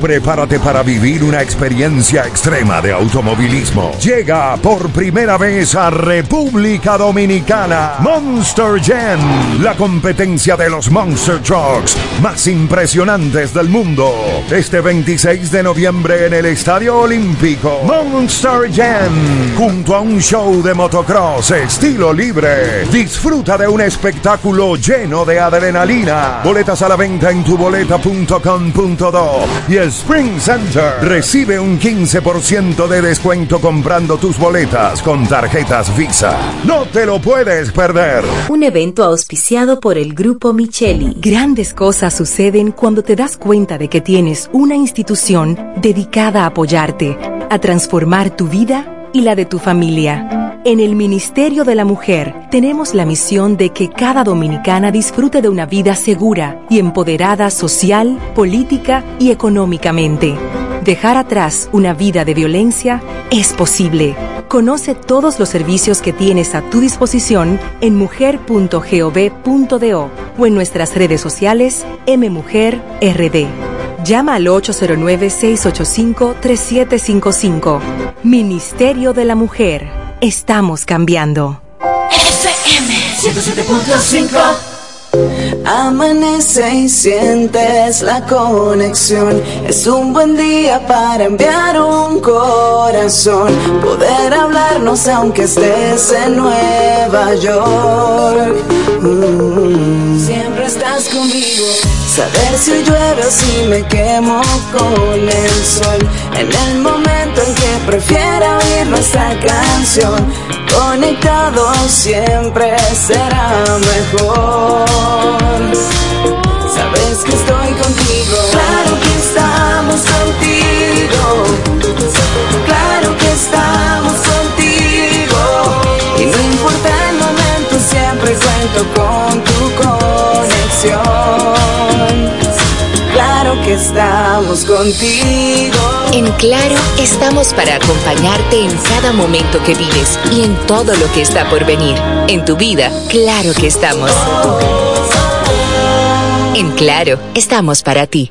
Prepárate para vivir una experiencia extrema de automovilismo. Llega por primera vez a República Dominicana Monster Jam, la competencia de los Monster Trucks más impresionantes del mundo. Este 26 de noviembre en el Estadio Olímpico. Monster Jam, junto a un show de motocross estilo libre. Disfruta de un espectáculo lleno de adrenalina. Boletas Boletas a la venta en tuboleta.com.do y Spring Center. Recibe un 15% de descuento comprando tus boletas con tarjetas Visa. No te lo puedes perder. Un evento auspiciado por el Grupo Micheli. Grandes cosas suceden cuando te das cuenta de que tienes una institución dedicada a apoyarte, a transformar tu vida y la de tu familia. En el Ministerio de la Mujer tenemos la misión de que cada dominicana disfrute de una vida segura y empoderada social, política y económicamente. Dejar atrás una vida de violencia es posible. Conoce todos los servicios que tienes a tu disposición en mujer.gov.do o en nuestras redes sociales MMujerRD. Llama al 809-685-3755. Ministerio de la Mujer. Estamos cambiando. FM 107.5 Amanece y sientes la conexión. Es un buen día para enviar un corazón. Poder hablarnos aunque estés en Nueva York. Mm. Siempre estás conmigo. Saber si llueve o si me quemo con el sol. En el momento en que prefiera oír nuestra canción. Conectados siempre será mejor. Sabes que estoy contigo. Contigo. En Claro, estamos para acompañarte en cada momento que vives y en todo lo que está por venir. En tu vida, claro que estamos. En Claro, estamos para ti.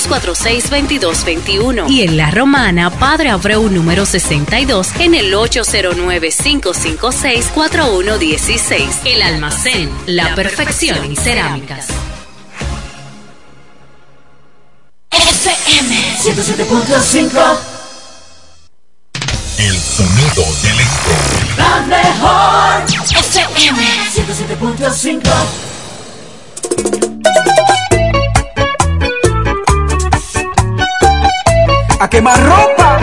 809-246-2221. Y en La Romana, Padre Abreu número 62 en el 809-556-4116. El almacén, la, perfección en cerámicas. FM 107.5 El sonido del electro. La mejor FM 107.5 a quemar ropa.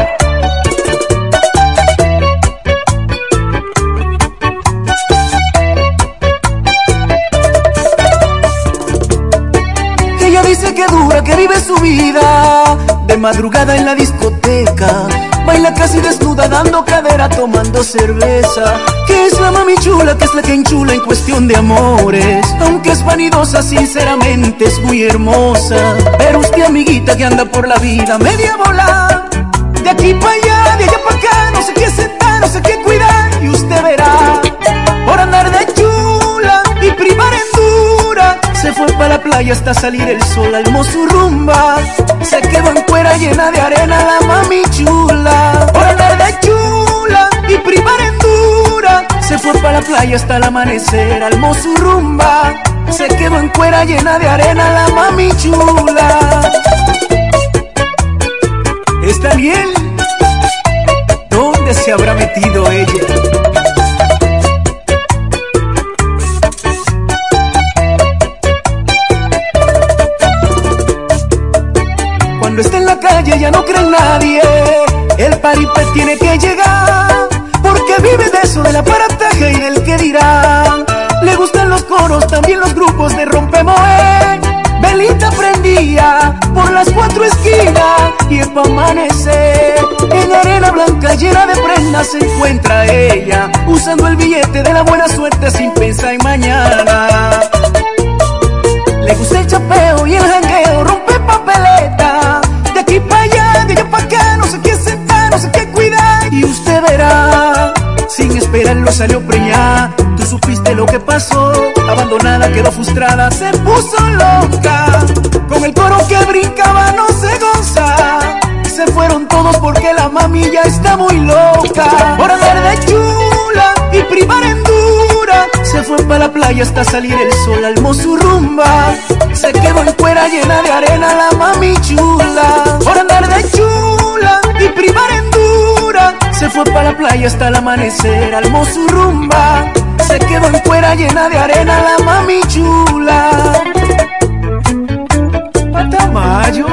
Ella dice que dura, que vive su vida de madrugada en la discoteca. Baila casi desnuda, dando cadera, tomando cerveza. Que es la mami chula, que es la que enchula en cuestión de amores. Aunque es vanidosa, sinceramente es muy hermosa. Pero usted, amiguita, que anda por la vida media bola. De aquí para allá, de allá para acá, no sé qué sentar, no sé qué cuidar. Y usted verá, por andar de Se fue para la playa hasta salir el sol, almó su rumba. Se quedó en cuera llena de arena la mami chula. Por andar de chula y primar en dura. Se fue para la playa hasta el amanecer, almó su rumba. Se quedó en cuera llena de arena la mami chula. ¿Está bien? ¿Dónde se habrá metido ella? La no cree en nadie. El paripé tiene que llegar. Porque vive de eso, del aparataje y del que dirán. Le gustan los coros, también los grupos de rompemoe. Velita prendía por las cuatro esquinas y es pa' amanecer. En arena blanca llena de prendas se encuentra ella, usando el billete de la buena suerte sin pensar en mañana. Le gusta el chapeo y el jangueo, rompe papeleta. Sé qué sentar, no sé qué cuidar. Y usted verá, sin esperarlo salió preñada. Tú supiste lo que pasó. Abandonada, quedó frustrada, se puso loca. Con el coro que brincaba no se goza. Se fueron todos porque la mami ya está muy loca. Por andar de chula y primar en dura. Se fue para la playa hasta salir el sol, almó su rumba. Se quedó en cuera llena de arena la mami chula. Por andar de chula y primar en dura. Se fue para la playa hasta el amanecer, almó su rumba. Se quedó en cuera llena de arena la mami chula. Patamayo.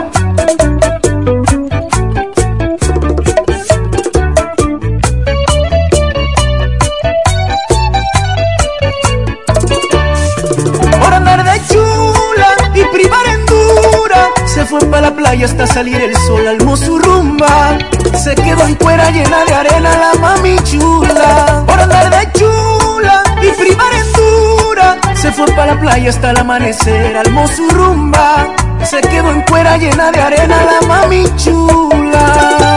Por andar de chula y privar en dura. Se fue para la playa hasta salir llena de arena la mami chula. Por andar de chula y privar en dura. Se fue para la playa hasta el amanecer, almó su rumba. Se quedó en cuera llena de arena la mami chula.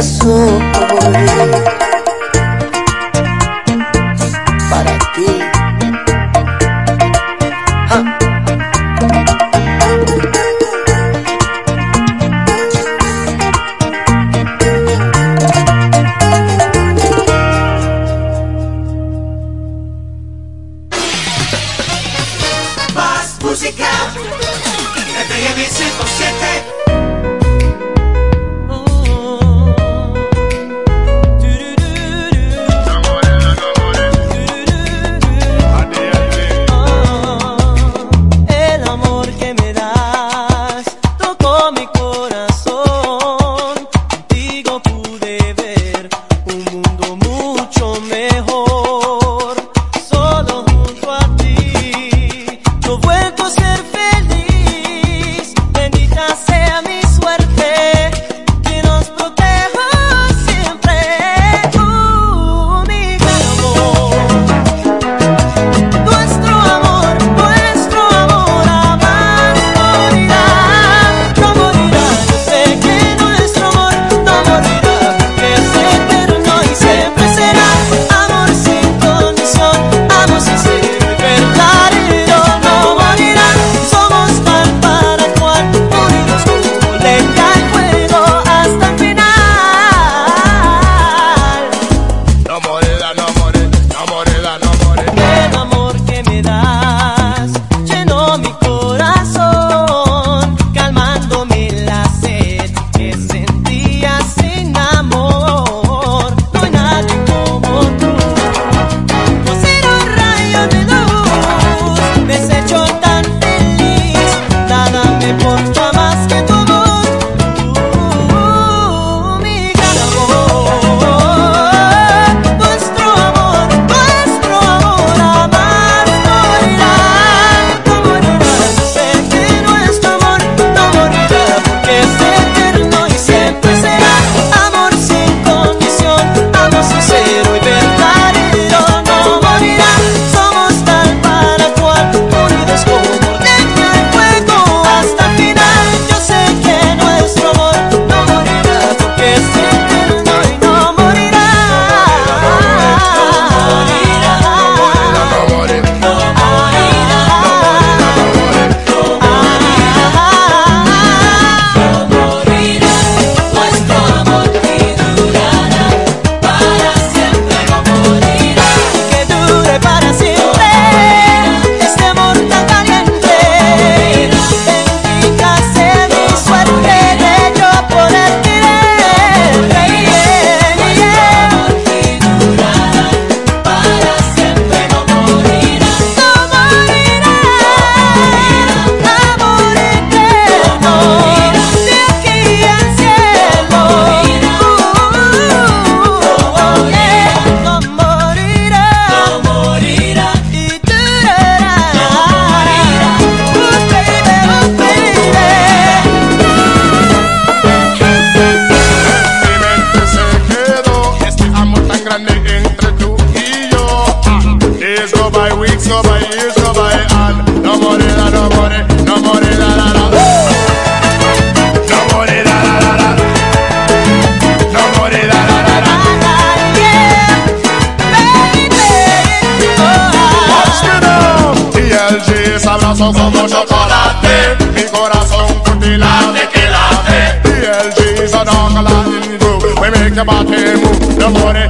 Nada make the body the money.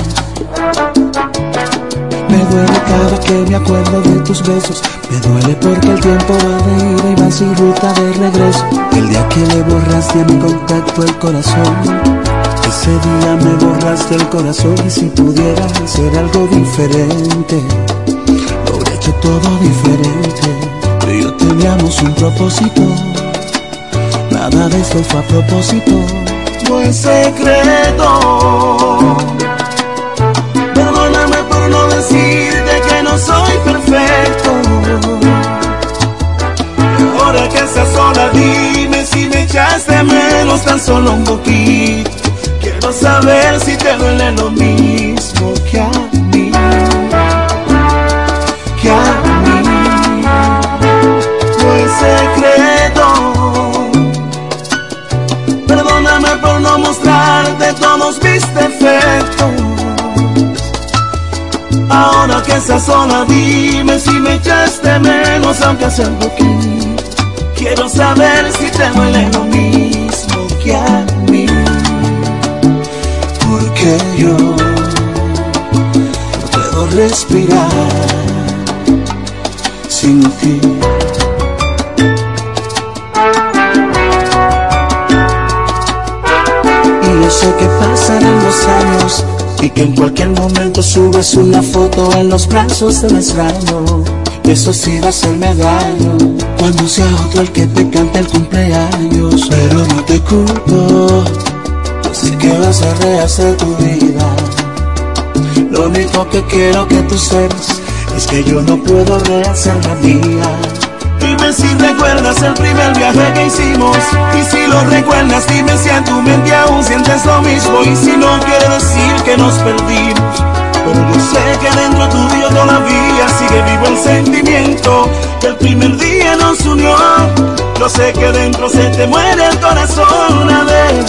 Me duele cada que me acuerdo de tus besos. Me duele porque el tiempo va de ida y va sin ruta de regreso. El día que le borraste a mi contacto el corazón. Ese día me borraste el corazón y si pudiera hacer algo diferente, lo hubiera hecho todo diferente. Y yo teníamos un propósito. Nada de esto fue a propósito. No es secreto. No soy perfecto. Y ahora que estás sola, dime si me echaste menos tan solo un poquito. Quiero saber si te duele lo mismo que a mí. Que a mí. No es secreto. Perdóname por no mostrarte todos mis defectos. Ahora que estás sola, dime si me echaste menos, aunque sea un poquito. Quiero saber si te duele lo mismo que a mí. Porque yo no puedo respirar sin ti. Y yo sé que pasarán los años y que en cualquier momento subes una foto en los brazos del extraño. Eso sí va a hacerme daño cuando sea otro el que te cante el cumpleaños. Pero no te culpo, así que vas a rehacer tu vida. Lo único que quiero que tú sepas es que yo no puedo rehacer la mía. Si recuerdas el primer viaje que hicimos. Y si lo recuerdas dime si en tu mente aún sientes lo mismo. Y si no quiere decir que nos perdimos. Pero yo sé que dentro tuyo todavía sigue vivo el sentimiento Que el primer día nos unió. Yo sé que dentro se te muere el corazón. A ver,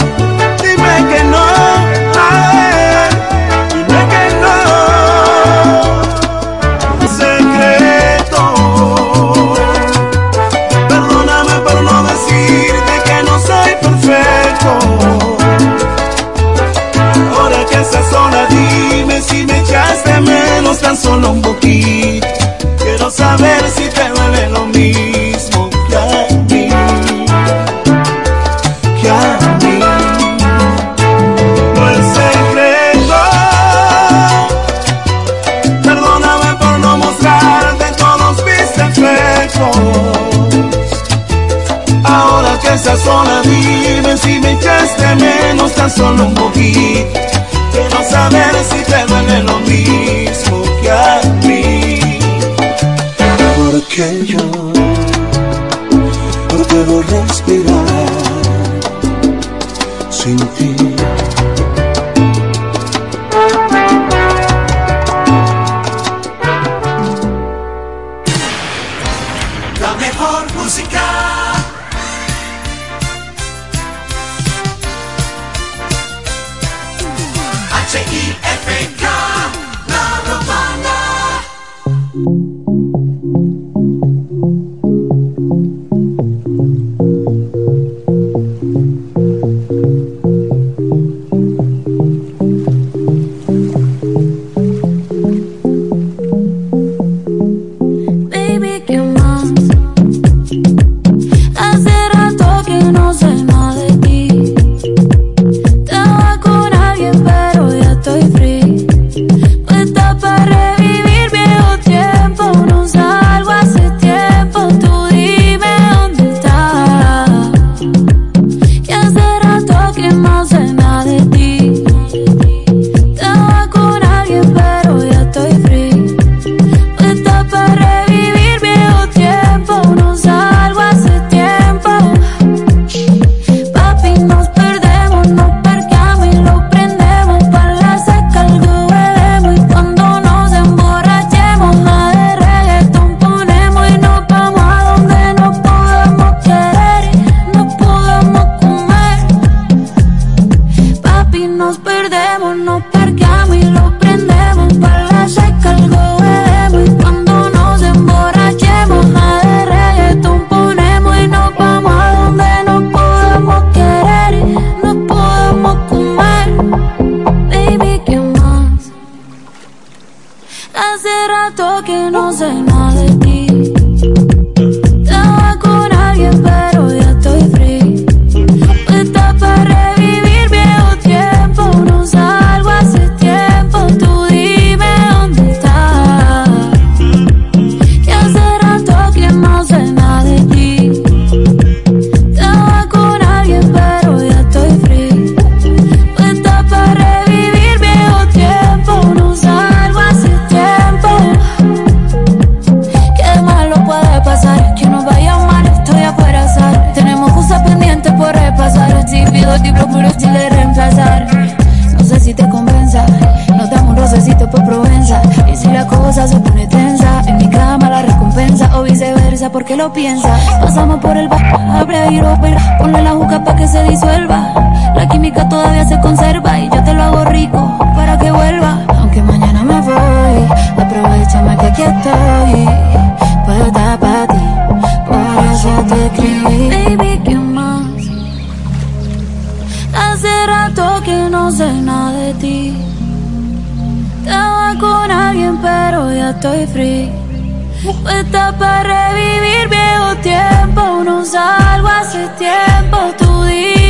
dime que no solo Puesta para revivir viejo tiempo. No salgo hace tiempo. Tú dime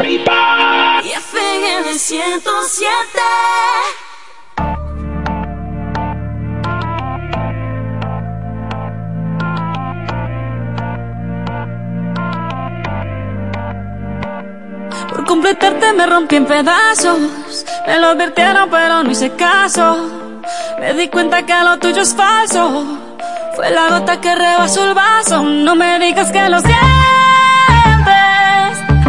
arriba. Y FM 107. Por completarte me rompí en pedazos. Me lo advirtieron, pero no hice caso. Me di cuenta que lo tuyo es falso. Fue la gota que rebasó el vaso. No me digas que lo sientes.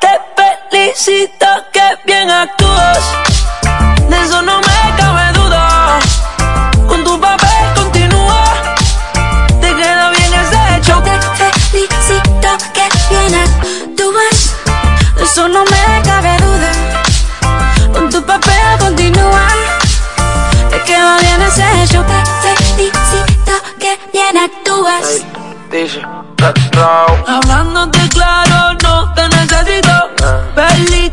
Te felicito que bien actúas. De eso no me Dice, Hablándote claro, no te necesito. Perdiste, alguien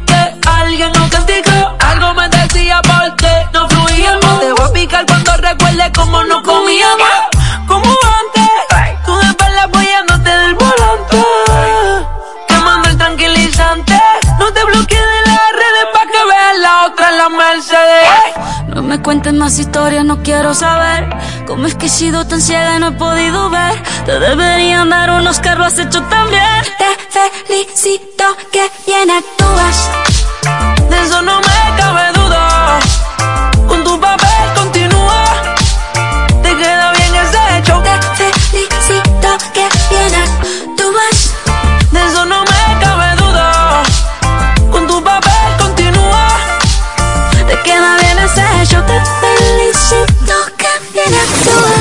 me cuentes más historias, no quiero saber Cómo es que he sido tan ciega y no he podido ver. Te deberían dar unos Oscar, lo has hecho tan bien Te felicito que bien actúas. De eso no me cabe duda. Con tu papel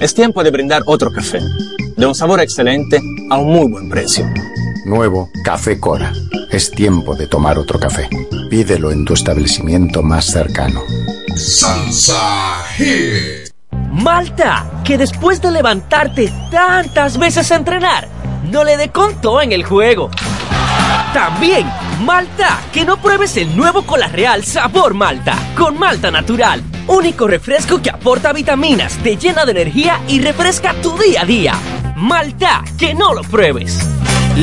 Es tiempo de brindar otro café, de un sabor excelente a un muy buen precio. Nuevo Café Cora. Es tiempo de tomar otro café. Pídelo en tu establecimiento más cercano. Salsa Hit. Malta, que después de levantarte tantas veces a entrenar, no le dé conto en el juego. También, Malta, que no pruebes el nuevo Cola Real Sabor Malta, con Malta Natural. Único refresco que aporta vitaminas, te llena de energía y refresca tu día a día. Malta, que no lo pruebes.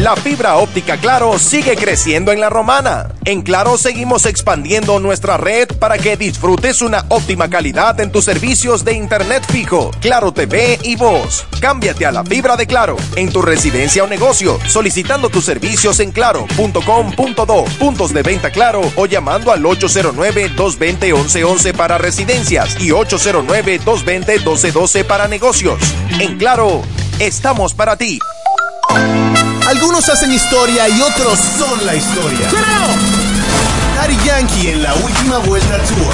La fibra óptica Claro sigue creciendo en la romana. En Claro seguimos expandiendo nuestra red para que disfrutes una óptima calidad en tus servicios de internet fijo, Claro TV y voz. Cámbiate a la fibra de Claro en tu residencia o negocio, solicitando tus servicios en claro.com.do, puntos de venta Claro o llamando al 809-220-1111 para residencias y 809-220-1212 para negocios. En Claro, estamos para ti. Algunos hacen historia y otros son la historia. Daddy Yankee en la última vuelta tour.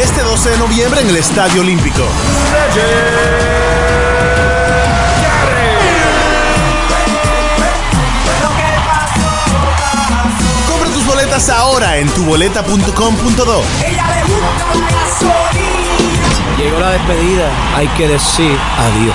Este 12 de noviembre en el Estadio Olímpico. Compra tus boletas ahora en tuboleta.com.do. Llegó la despedida. Hay que decir adiós.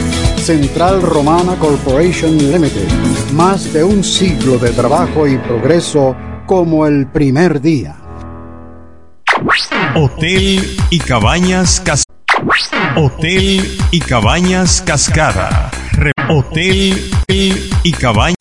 Central Romana Corporation Limited. Más de un siglo de trabajo y progreso como el primer día. Hotel y Cabañas Cas Hotel y Cabañas Cascada. Hotel y Cabañas